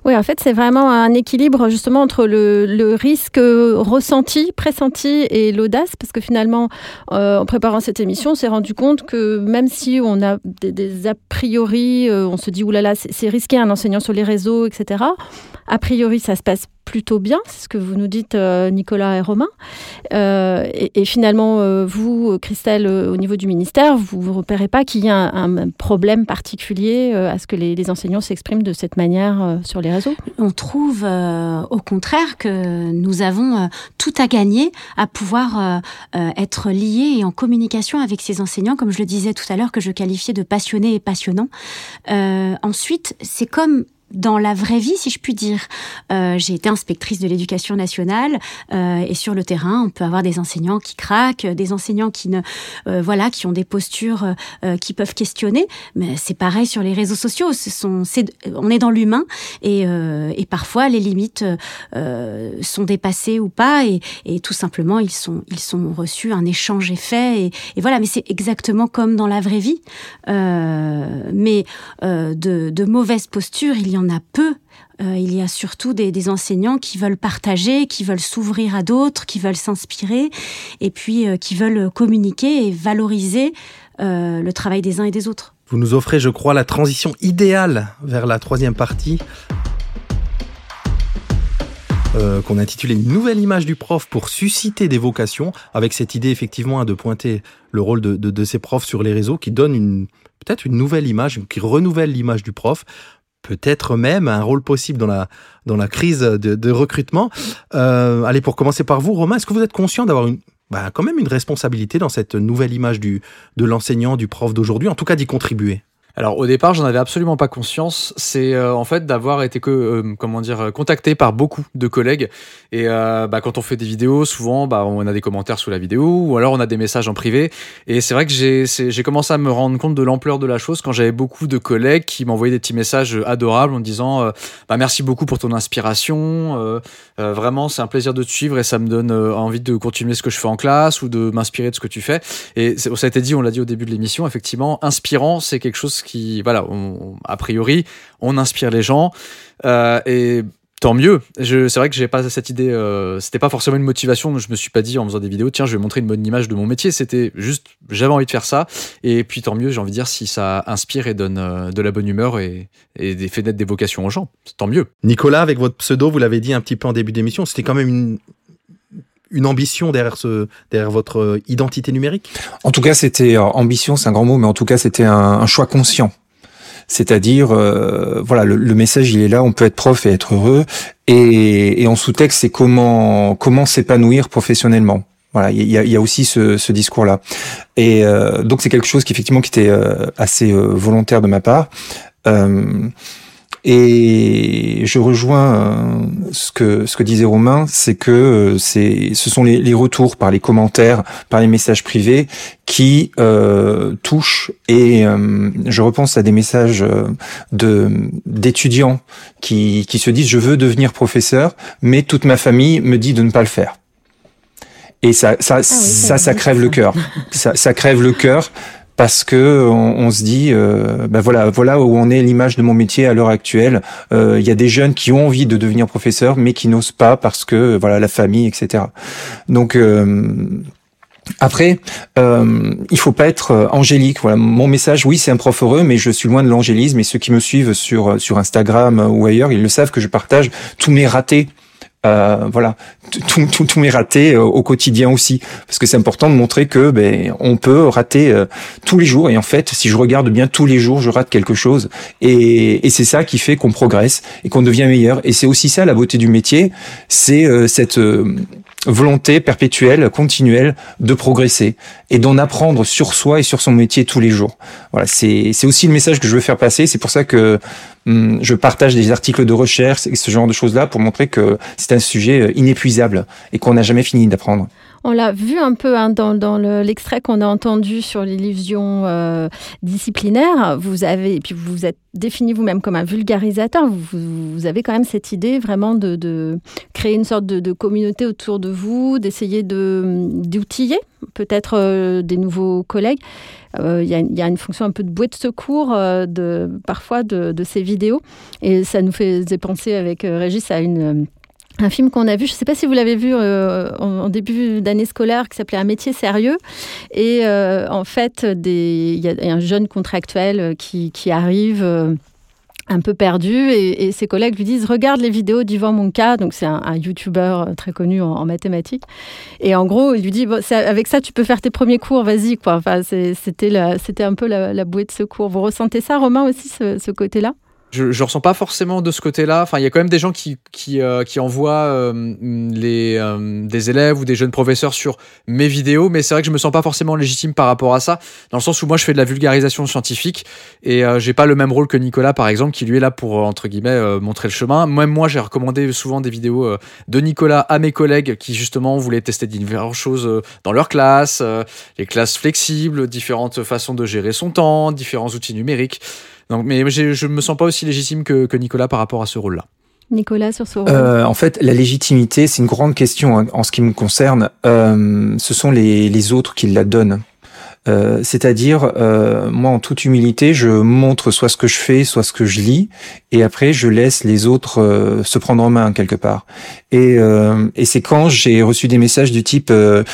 Oui, en fait, c'est vraiment un équilibre justement entre le, risque euh, ressenti, pressenti et l'audace, parce que finalement, euh, en préparant cette émission, on s'est rendu compte que même si on a des, a priori, euh, on se dit oulala, c'est risqué un enseignant sur les réseaux, etc. A priori, ça se passe plutôt bien, c'est ce que vous nous dites, euh, Nicolas et Romain. Euh, et, finalement, euh, vous, Christelle, au niveau du ministère, vous ne repérez pas qu'il y a un, problème particulier à ce que les, enseignants s'expriment de cette manière sur les réseaux? On trouve au contraire que nous avons tout à gagner à pouvoir être liés et en communication avec ces enseignants, comme je le disais tout à l'heure, que je qualifiais de passionnés et passionnants. Ensuite, c'est comme dans la vraie vie, si je puis dire. Euh, j'ai été inspectrice de l'éducation nationale euh, et sur le terrain, on peut avoir des enseignants qui craquent, des enseignants qui ne, euh, voilà, qui ont des postures qui peuvent questionner. Mais c'est pareil sur les réseaux sociaux. On est dans l'humain et, parfois les limites sont dépassées ou pas et, tout simplement ils sont, ils sont reçus, un échange est fait et, voilà. Mais c'est exactement comme dans la vraie vie. Mais de, de mauvaises postures, il y en a peu. Euh, il y a surtout des, enseignants qui veulent partager, qui veulent s'ouvrir à d'autres, qui veulent s'inspirer, et puis euh, qui veulent communiquer et valoriser euh, le travail des uns et des autres. Vous nous offrez, je crois, la transition idéale vers la troisième partie. Euh, qu'on intitulait une nouvelle image du prof pour susciter des vocations, avec cette idée effectivement hein, de pointer le rôle de, ces profs sur les réseaux, qui donne peut-être une nouvelle image, qui renouvelle l'image du prof, peut-être même un rôle possible dans la dans la crise de, recrutement. Euh, allez, pour commencer par vous, Romain, est-ce que vous êtes conscient d'avoir une bah, quand même une responsabilité dans cette nouvelle image du de l'enseignant, du prof d'aujourd'hui, en tout cas d'y contribuer? Alors au départ, j'en avais absolument pas conscience. C'est euh, en fait d'avoir été que euh, comment dire contacté par beaucoup de collègues. Et euh, bah, quand on fait des vidéos, souvent bah, on a des commentaires sous la vidéo ou alors on a des messages en privé. Et c'est vrai que j'ai commencé à me rendre compte de l'ampleur de la chose quand j'avais beaucoup de collègues qui m'envoyaient des petits messages adorables en disant euh, bah, merci beaucoup pour ton inspiration. Euh, vraiment, c'est un plaisir de te suivre et ça me donne envie de continuer ce que je fais en classe ou de m'inspirer de ce que tu fais. Et ça a été dit, on l'a dit au début de l'émission, effectivement, inspirant, c'est quelque chose qui, voilà, a priori, on inspire les gens. Euh, et tant mieux. C'est vrai que j'ai pas cette idée. Euh, C'était pas forcément une motivation. Je me suis pas dit en faisant des vidéos, tiens, je vais montrer une bonne image de mon métier. C'était juste, j'avais envie de faire ça. Et puis tant mieux, j'ai envie de dire si ça inspire et donne euh, de la bonne humeur et, et fait naître des vocations aux gens. Tant mieux. Nicolas, avec votre pseudo, vous l'avez dit un petit peu en début d'émission, c'était quand même une une ambition derrière ce derrière votre identité numérique? En tout cas, c'était ambition, c'est un grand mot, mais en tout cas, c'était un, un, choix conscient. C'est-à-dire, euh, voilà, le, le, message il est là, on peut être prof et être heureux, et, et en sous-texte, c'est comment comment s'épanouir professionnellement. Voilà, il y a, y a, aussi ce, ce discours-là, et euh, donc c'est quelque chose qui effectivement qui était euh, assez volontaire de ma part. Et je rejoins euh, ce que ce que disait Romain, c'est que euh, c'est ce sont les, les, retours par les commentaires, par les messages privés qui euh, touchent. Et euh, je repense à des messages de d'étudiants qui qui se disent je veux devenir professeur, mais toute ma famille me dit de ne pas le faire. Et ça, ça, ah ça, ça, crève le cœur. ça, ça crève le cœur parce que on, on se dit, euh, ben voilà, voilà où on est l'image de mon métier à l'heure actuelle. Euh, il y a des jeunes qui ont envie de devenir professeur, mais qui n'osent pas parce que voilà la famille, etc. Donc euh, après, euh, il faut pas être euh, angélique. Voilà, mon message, oui, c'est un prof heureux, mais je suis loin de l'angélisme. Et ceux qui me suivent sur sur Instagram ou ailleurs, ils le savent que je partage tous mes ratés euh, voilà, tous tout, tout mes ratés euh, au quotidien aussi, parce que c'est important de montrer que ben on peut rater euh, tous les jours. Et en fait, si je regarde bien tous les jours, je rate quelque chose. Et, et c'est ça qui fait qu'on progresse et qu'on devient meilleur. Et c'est aussi ça la beauté du métier, c'est cette volonté perpétuelle, continuelle de progresser et d'en apprendre sur soi et sur son métier tous les jours. Voilà, c'est aussi le message que je veux faire passer. C'est pour ça que hum, je partage des articles de recherche et ce genre de choses-là pour montrer que c'est un sujet euh, inépuisable et qu'on n'a jamais fini d'apprendre. On l'a vu un peu hein, dans, l'extrait qu'on a entendu sur l'illusion euh, disciplinaire. Vous avez, et puis vous vous êtes défini vous-même comme un vulgarisateur. Vous, avez quand même cette idée vraiment de, créer une sorte de, communauté autour de vous, d'essayer d'outiller peut-être euh, des nouveaux collègues. Euh, il y, a une fonction un peu de bouée de secours parfois de, ces vidéos. Et ça nous faisait penser avec Régis à une un film qu'on a vu, je ne sais pas si vous l'avez vu euh, en, début d'année scolaire, qui s'appelait Un métier sérieux. Et euh, en fait, il y, a un jeune contractuel euh, qui, arrive un peu perdu et, ses collègues lui disent regarde les vidéos d'Yvan Monka. Donc c'est un, youtubeur très connu en, mathématiques. Et en gros il lui dit avec ça tu peux faire tes premiers cours vas-y quoi. Enfin c'était c'était un peu la, bouée de secours. Vous ressentez ça Romain aussi ce côté là je, je ressens pas forcément de ce côté-là. Enfin, il y a quand même des gens qui qui, euh, qui envoient euh, les euh, des élèves ou des jeunes professeurs sur mes vidéos, mais c'est vrai que je me sens pas forcément légitime par rapport à ça, dans le sens où moi je fais de la vulgarisation scientifique et j'ai pas le même rôle que Nicolas par exemple, qui lui est là pour entre guillemets montrer le chemin. Même moi, j'ai recommandé souvent des vidéos de Nicolas à mes collègues qui justement voulaient tester différentes choses dans leur classe, les classes flexibles, différentes façons de gérer son temps, différents outils numériques. Donc, mais je ne me sens pas aussi légitime que, que Nicolas par rapport à ce rôle-là. Nicolas, sur ce rôle euh, En fait, la légitimité, c'est une grande question hein, en ce qui me concerne. Euh, ce sont les, les autres qui la donnent. Euh, c'est-à-dire, euh, moi, en toute humilité, je montre soit ce que je fais, soit ce que je lis, et après, je laisse les autres euh, se prendre en main quelque part. Et, et c'est quand j'ai reçu des messages du type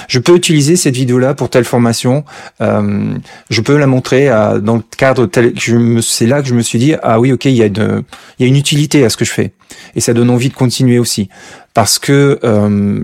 je peux utiliser cette vidéo-là pour telle formation, je peux la montrer à, dans le cadre tel. C'est là que je me suis dit ah oui, ok, il y a une, il y a une utilité à ce que je fais, et ça donne envie de continuer aussi, parce que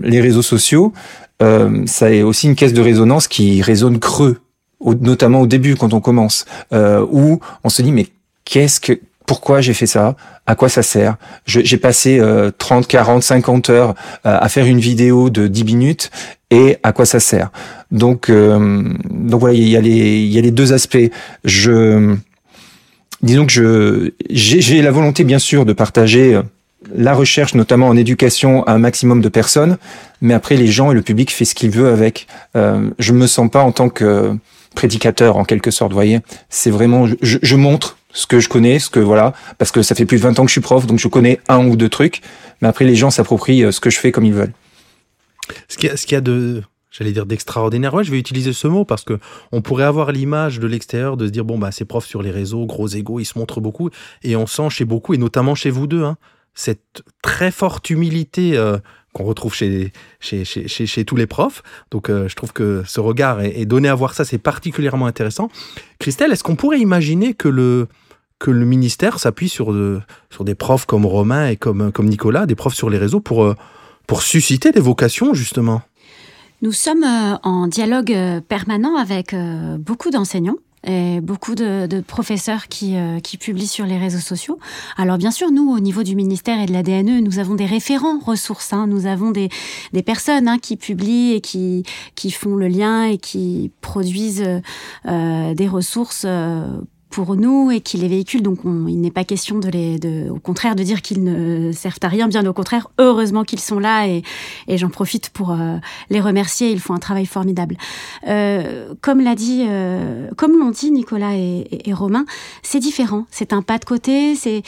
les réseaux sociaux, ça est aussi une caisse de résonance qui résonne creux notamment au début quand on commence, euh, où on se dit mais qu'est-ce que pourquoi j'ai fait ça? À quoi ça sert? J'ai passé 30, 40, 50 heures euh, à faire une vidéo de 10 minutes et à quoi ça sert? Donc, euh, donc voilà, il y a les, il y a les deux aspects. Je, disons que je, j'ai la volonté bien sûr de partager la recherche, notamment en éducation, à un maximum de personnes, mais après les gens et le public fait ce qu'il veut avec. Euh, je me sens pas en tant que prédicateur en quelque sorte, vous voyez. C'est vraiment, je, montre ce que je connais, ce que voilà, parce que ça fait plus de 20 ans que je suis prof, donc je connais un ou deux trucs, mais après les gens s'approprient euh, ce que je fais comme ils veulent. Ce qu'il y a, ce qu'il y a de, j'allais dire d'extraordinaire. Ouais, je vais utiliser ce mot parce que on pourrait avoir l'image de l'extérieur de se dire bon bah ces profs sur les réseaux, gros égaux, ils se montrent beaucoup et on sent chez beaucoup et notamment chez vous deux hein, cette très forte humilité euh, qu'on retrouve chez, tous les profs. Donc euh, je trouve que ce regard est, donné à voir ça, c'est particulièrement intéressant. Christelle, est-ce qu'on pourrait imaginer que le, ministère s'appuie sur, de, sur des profs comme Romain et comme, Nicolas, des profs sur les réseaux, pour, euh, susciter des vocations, justement? Nous sommes euh, en dialogue permanent avec beaucoup d'enseignants et beaucoup de, professeurs qui, euh, qui, publient sur les réseaux sociaux. Alors bien sûr, nous, au niveau du ministère et de la DNE, nous avons des référents ressources. Hein. Nous avons des, des personnes hein, qui publient et qui, qui font le lien et qui produisent euh, des ressources. Euh, pour nous et qui les véhiculent. Donc, on- il n'est pas question de au contraire, de dire qu'ils ne servent à rien. Bien au contraire, heureusement qu'ils sont là et, j'en profite pour euh, les remercier. Ils font un travail formidable. Euh, comme l'a dit, euh, comme l'ont dit Nicolas et, Romain, c'est différent. C'est un pas de côté. Et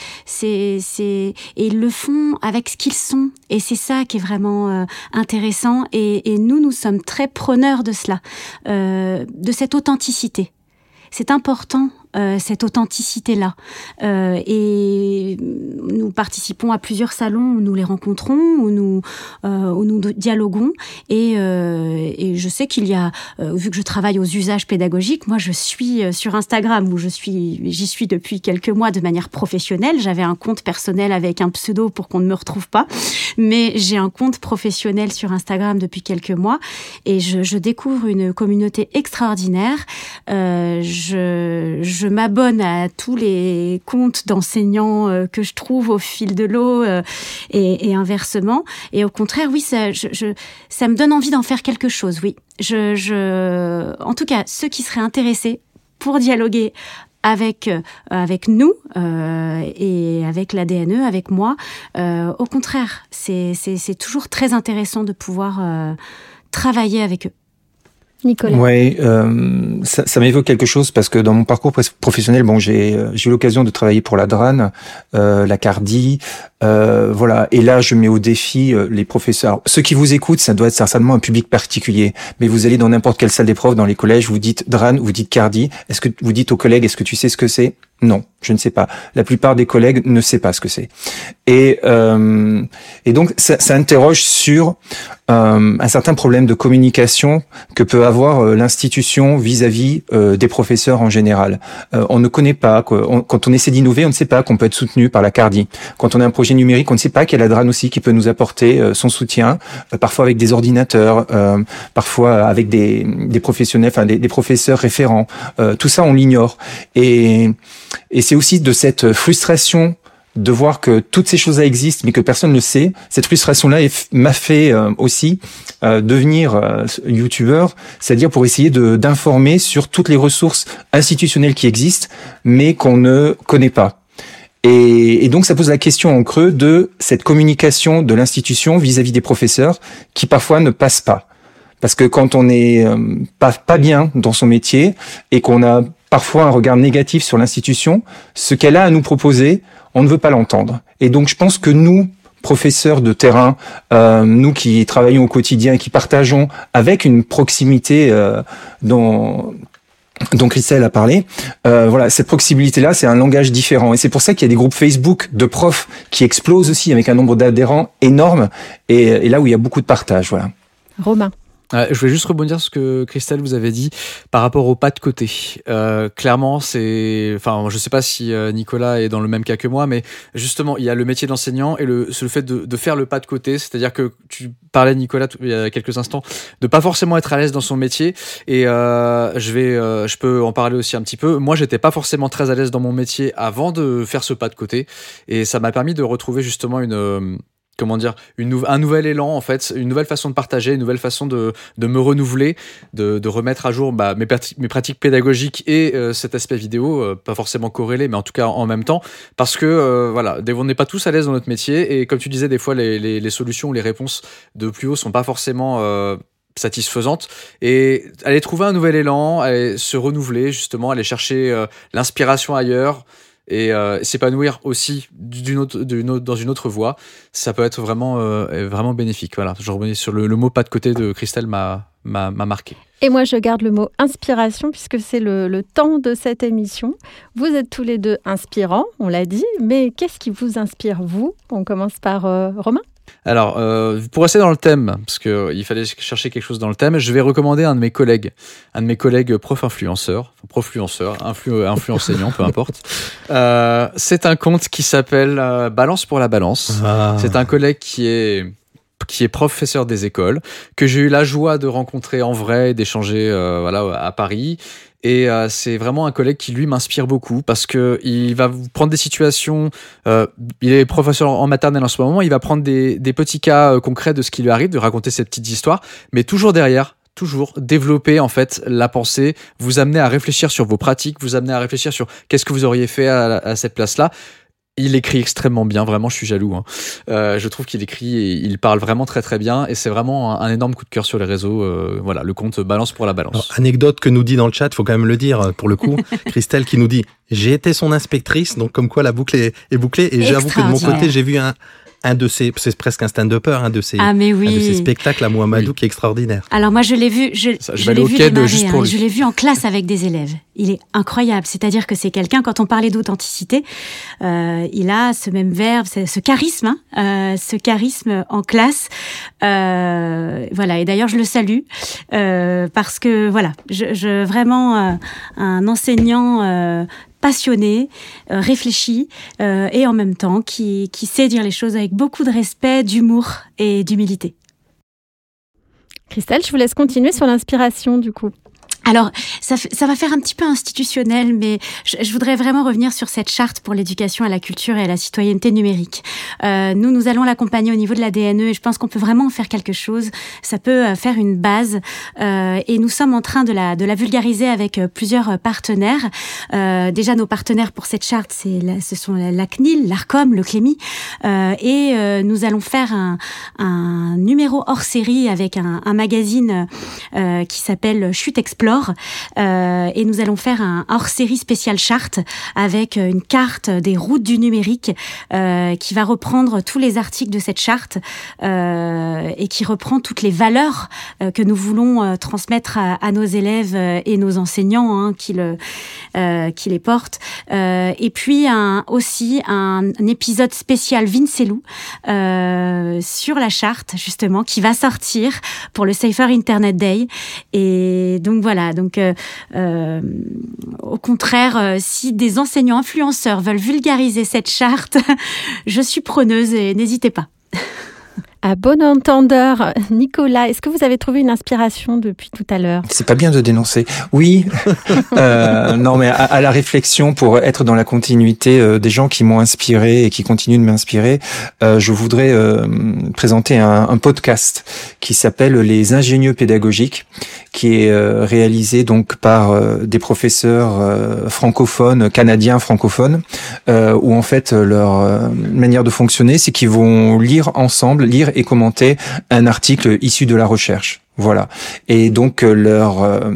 ils le font avec ce qu'ils sont. Et c'est ça qui est vraiment intéressant. Et, nous, nous sommes très preneurs de cela, de cette authenticité. C'est important euh, cette authenticité-là. Euh, et nous participons à plusieurs salons où nous les rencontrons, où nous, euh, où nous dialoguons. Et, je sais qu'il y a, vu que je travaille aux usages pédagogiques, moi je suis sur Instagram où je suis, j'y suis depuis quelques mois de manière professionnelle. J'avais un compte personnel avec un pseudo pour qu'on ne me retrouve pas, mais j'ai un compte professionnel sur Instagram depuis quelques mois et je, découvre une communauté extraordinaire. Je, je m'abonne à tous les comptes d'enseignants euh, que je trouve au fil de l'eau euh, et, inversement. Et au contraire, oui, ça, me donne envie d'en faire quelque chose. Oui, en tout cas, ceux qui seraient intéressés pour dialoguer avec euh, nous et avec la DNE, avec moi, au contraire, c'est toujours très intéressant de pouvoir travailler avec eux. Nicolas. Ouais, euh, ça, ça m'évoque quelque chose parce que dans mon parcours professionnel, bon, j'ai euh, eu l'occasion de travailler pour la DRAN, euh, la Cardi, euh, voilà. Et là, je mets au défi euh, les professeurs. Ceux qui vous écoutent, ça doit être certainement un public particulier. Mais vous allez dans n'importe quelle salle des profs, dans les collèges, vous dites DRAN, vous dites Cardi. Est-ce que vous dites aux collègues, est-ce que tu sais ce que c'est? Non, je ne sais pas. La plupart des collègues ne savent pas ce que c'est. Et euh, et donc ça, ça interroge sur euh, un certain problème de communication que peut avoir euh, l'institution vis-à-vis des professeurs en général. On ne connaît pas. On- quand on essaie d'innover, on ne sait pas qu'on peut être soutenu par la Cardi. Quand on a un projet numérique, on ne sait pas qu'il y a la aussi qui peut nous apporter euh, son soutien, euh, parfois avec des ordinateurs, euh, parfois avec des, professionnels, enfin des, professeurs référents. Tout ça, on l'ignore. Et, c'est aussi de cette frustration de voir que toutes ces choses-là existent, mais que personne ne sait. Cette frustration-là m'a fait aussi devenir euh, youtubeur, c'est-à-dire pour essayer d'informer sur toutes les ressources institutionnelles qui existent, mais qu'on ne connaît pas. Et, donc ça pose la question en creux de cette communication de l'institution vis-à-vis des professeurs qui parfois ne passe pas. Parce que quand on est euh, pas, bien dans son métier et qu'on a parfois un regard négatif sur l'institution, ce qu'elle a à nous proposer, on ne veut pas l'entendre. Et donc je pense que nous, professeurs de terrain, euh, nous qui travaillons au quotidien et qui partageons avec une proximité euh, dont dont Christelle a parlé, euh, voilà, cette proximité-là, c'est un langage différent. Et c'est pour ça qu'il y a des groupes Facebook de profs qui explosent aussi avec un nombre d'adhérents énorme et, et là où il y a beaucoup de partage. Voilà. Romain. Je voulais juste rebondir sur ce que Christelle vous avait dit par rapport au pas de côté. Euh, clairement, c'est, enfin, je sais pas si euh, Nicolas est dans le même cas que moi, mais justement, il y a le métier d'enseignant et le, fait de, de faire le pas de côté, c'est-à-dire que tu parlais Nicolas il y a quelques instants de pas forcément être à l'aise dans son métier et euh, je vais, euh, je peux en parler aussi un petit peu. Moi, j'étais pas forcément très à l'aise dans mon métier avant de faire ce pas de côté et ça m'a permis de retrouver justement une comment dire une un nouvel élan en fait une nouvelle façon de partager une nouvelle façon de, de me renouveler de, de remettre à jour bah, mes, mes pratiques pédagogiques et euh, cet aspect vidéo euh, pas forcément corrélé mais en tout cas en même temps parce que euh, voilà on n'est pas tous à l'aise dans notre métier et comme tu disais des fois les, les, solutions ou les réponses de plus haut sont pas forcément satisfaisantes. Et aller trouver un nouvel élan aller se renouveler justement aller chercher l'inspiration ailleurs et euh, s'épanouir aussi d'une autre, dans une autre voie, ça peut être vraiment, euh, vraiment bénéfique. Voilà, je revenais sur le, mot pas de côté de Christelle m'a, m'a, m'a marqué. Et moi, je garde le mot inspiration puisque c'est le, le temps de cette émission. Vous êtes tous les deux inspirants, on l'a dit, mais qu'est-ce qui vous inspire, vous? On commence par euh, Romain. Alors, euh, pour rester dans le thème, parce qu'il fallait chercher quelque chose dans le thème, je vais recommander un de mes collègues, un de mes collègues prof-influenceur, enfin, prof-influenceur, influ, influ-enseignant, peu importe. [laughs] Euh, c'est un compte qui s'appelle euh, Balance pour la balance. Ah. C'est un collègue qui est qui est professeur des écoles, que j'ai eu la joie de rencontrer en vrai et d'échanger euh, voilà, à Paris. Et euh, c'est vraiment un collègue qui lui m'inspire beaucoup parce que il va vous prendre des situations. euh, il est professeur en maternelle en ce moment. Il va prendre des, petits cas euh, concrets de ce qui lui arrive, de raconter ses petites histoires, mais toujours derrière, toujours développer en fait la pensée, vous amener à réfléchir sur vos pratiques, vous amener à réfléchir sur qu'est-ce que vous auriez fait à, à cette place-là. Il écrit extrêmement bien, vraiment, je suis jaloux. Hein. Euh, je trouve qu'il écrit et il parle vraiment très très bien et c'est vraiment un, un énorme coup de cœur sur les réseaux. Euh, voilà, le compte balance pour la balance. Alors, anecdote que nous dit dans le chat, il faut quand même le dire euh, pour le coup, [laughs] Christelle qui nous dit j'ai été son inspectrice, donc comme quoi la boucle est, est bouclée. Et j'avoue que de mon côté, j'ai vu un, un de ces, c'est presque un stand-upper, un de ces, Ah mais un de ces oui. spectacles à Mohamedou Oui. qui est extraordinaire. Alors moi je l'ai vu, je, l'ai vu quai de démarrer, juste pour hein, lui. je l'ai vu en classe avec des élèves. Il est incroyable, c'est-à-dire que c'est quelqu'un quand on parlait d'authenticité, euh, il a ce même verbe, ce ce charisme, hein, euh, ce charisme en classe. Euh, voilà, et d'ailleurs je le salue euh, parce que voilà, je, je vraiment euh, un enseignant. Passionné, euh, réfléchi euh, et en même temps qui, qui sait dire les choses avec beaucoup de respect, d'humour et d'humilité. Christelle, je vous laisse continuer sur l'inspiration du coup. Alors, ça, ça va faire un petit peu institutionnel, mais je, je voudrais vraiment revenir sur cette charte pour l'éducation à la culture et à la citoyenneté numérique. Euh, nous, nous allons l'accompagner au niveau de la DNE et je pense qu'on peut vraiment en faire quelque chose. Ça peut euh, faire une base euh, et nous sommes en train de la, de la vulgariser avec euh, plusieurs partenaires. Euh, déjà, nos partenaires pour cette charte, c'est ce sont la, CNIL, l'ARCOM, le CLEMI. Euh, et nous allons faire un, un numéro hors série avec un, un magazine qui s'appelle Chute Explore. Euh, et nous allons faire un hors-série spécial charte avec euh, une carte des routes du numérique euh, qui va reprendre tous les articles de cette charte et qui reprend toutes les valeurs que nous voulons transmettre à, nos élèves et nos enseignants hein, qui, le, qui les portent. Et puis aussi un, épisode spécial Vincelou sur la charte justement qui va sortir pour le Safer Internet Day. Et donc voilà, donc euh, euh, au contraire, euh, si des enseignants influenceurs veulent vulgariser cette charte, [laughs] je suis preneuse et n'hésitez pas. À bon entendeur, Nicolas, est-ce que vous avez trouvé une inspiration depuis tout à l'heure? C'est pas bien de dénoncer. Oui, [laughs] euh, non, mais à, à, la réflexion pour être dans la continuité euh, des gens qui m'ont inspiré et qui continuent de m'inspirer, euh, je voudrais euh, présenter un, un, podcast qui s'appelle Les ingénieux pédagogiques, qui est euh, réalisé donc par des professeurs francophones, canadiens francophones, où en fait leur manière de fonctionner, c'est qu'ils vont lire ensemble, lire et commenter un article issu de la recherche. Voilà. Et donc leur euh,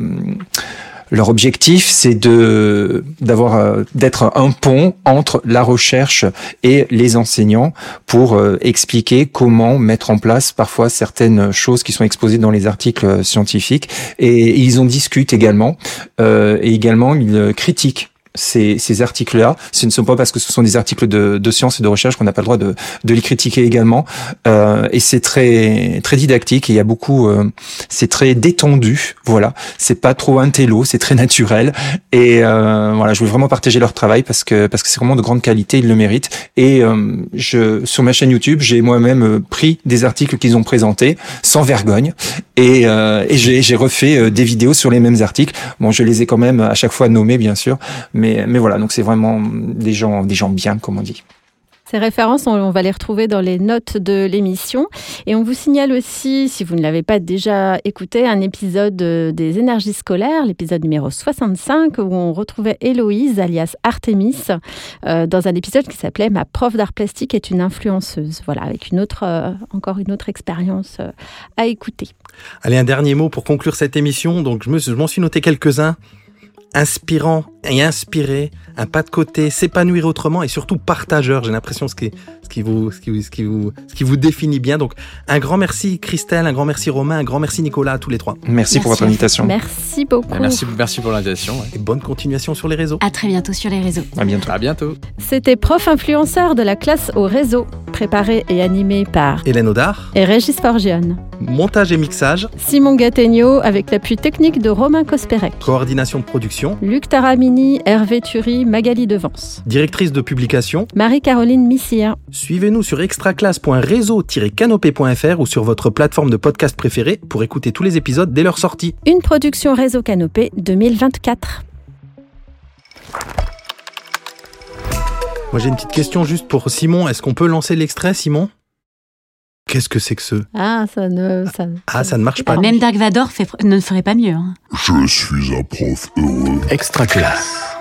leur objectif, c'est de d'avoir euh, d'être un pont entre la recherche et les enseignants pour euh, expliquer comment mettre en place parfois certaines choses qui sont exposées dans les articles scientifiques. Et ils en discutent également. Euh, et également, ils critiquent ces, ces articles-là. Ce ne sont pas parce que ce sont des articles de, de science et de recherche qu'on n'a pas le droit de, de les critiquer également. Euh, et c'est très très didactique. Il y a beaucoup, euh, c'est très détendu. Voilà, c'est pas trop intello, c'est très naturel. Et euh, voilà, je veux vraiment partager leur travail parce que parce que c'est vraiment de grande qualité, ils le méritent. Et euh, je sur ma chaîne YouTube, j'ai moi-même pris des articles qu'ils ont présentés sans vergogne et, euh, et j'ai, refait euh, des vidéos sur les mêmes articles. Bon, je les ai quand même à chaque fois nommés, bien sûr, mais mais, mais voilà, donc c'est vraiment des gens, des gens bien, comme on dit. Ces références, on, va les retrouver dans les notes de l'émission. Et on vous signale aussi, si vous ne l'avez pas déjà écouté, un épisode des énergies scolaires, l'épisode numéro 65, où on retrouvait Héloïse, alias Artemis, euh, dans un épisode qui s'appelait Ma prof d'art plastique est une influenceuse. Voilà, avec une autre, euh, encore une autre expérience euh, à écouter. Allez, un dernier mot pour conclure cette émission. Donc, je m'en suis noté quelques-uns inspirant et inspiré, un pas de côté, s'épanouir autrement et surtout partageur. J'ai l'impression ce qui, ce qui vous, ce qui, ce qui vous, ce qui vous définit bien. Donc, un grand merci Christelle, un grand merci Romain, un grand merci Nicolas à tous les trois. Merci, merci pour votre invitation. Merci beaucoup. Merci, merci pour l'invitation. Ouais. Et bonne continuation sur les réseaux. À très bientôt sur les réseaux. À bientôt. À bientôt. C'était prof influenceur de la classe au réseau, préparé et animé par Hélène Audard et Régis Forgione. Montage et mixage. Simon Gattegno avec l'appui technique de Romain Cospérec. Coordination de production. Luc Taramini, Hervé Thury, Magali Devance. Directrice de publication. Marie-Caroline Missia. Suivez-nous sur extraclasse.réseau-canopé.fr ou sur votre plateforme de podcast préférée pour écouter tous les épisodes dès leur sortie. Une production Réseau Canopé 2024. Moi j'ai une petite question juste pour Simon. Est-ce qu'on peut lancer l'extrait, Simon? Qu'est-ce que c'est que ce Ah, ça ne. Ça, Ah, ça ne marche pas. Même Dark Vador fait- ne ferait pas mieux. hein. Je suis un prof heureux. Extra classe.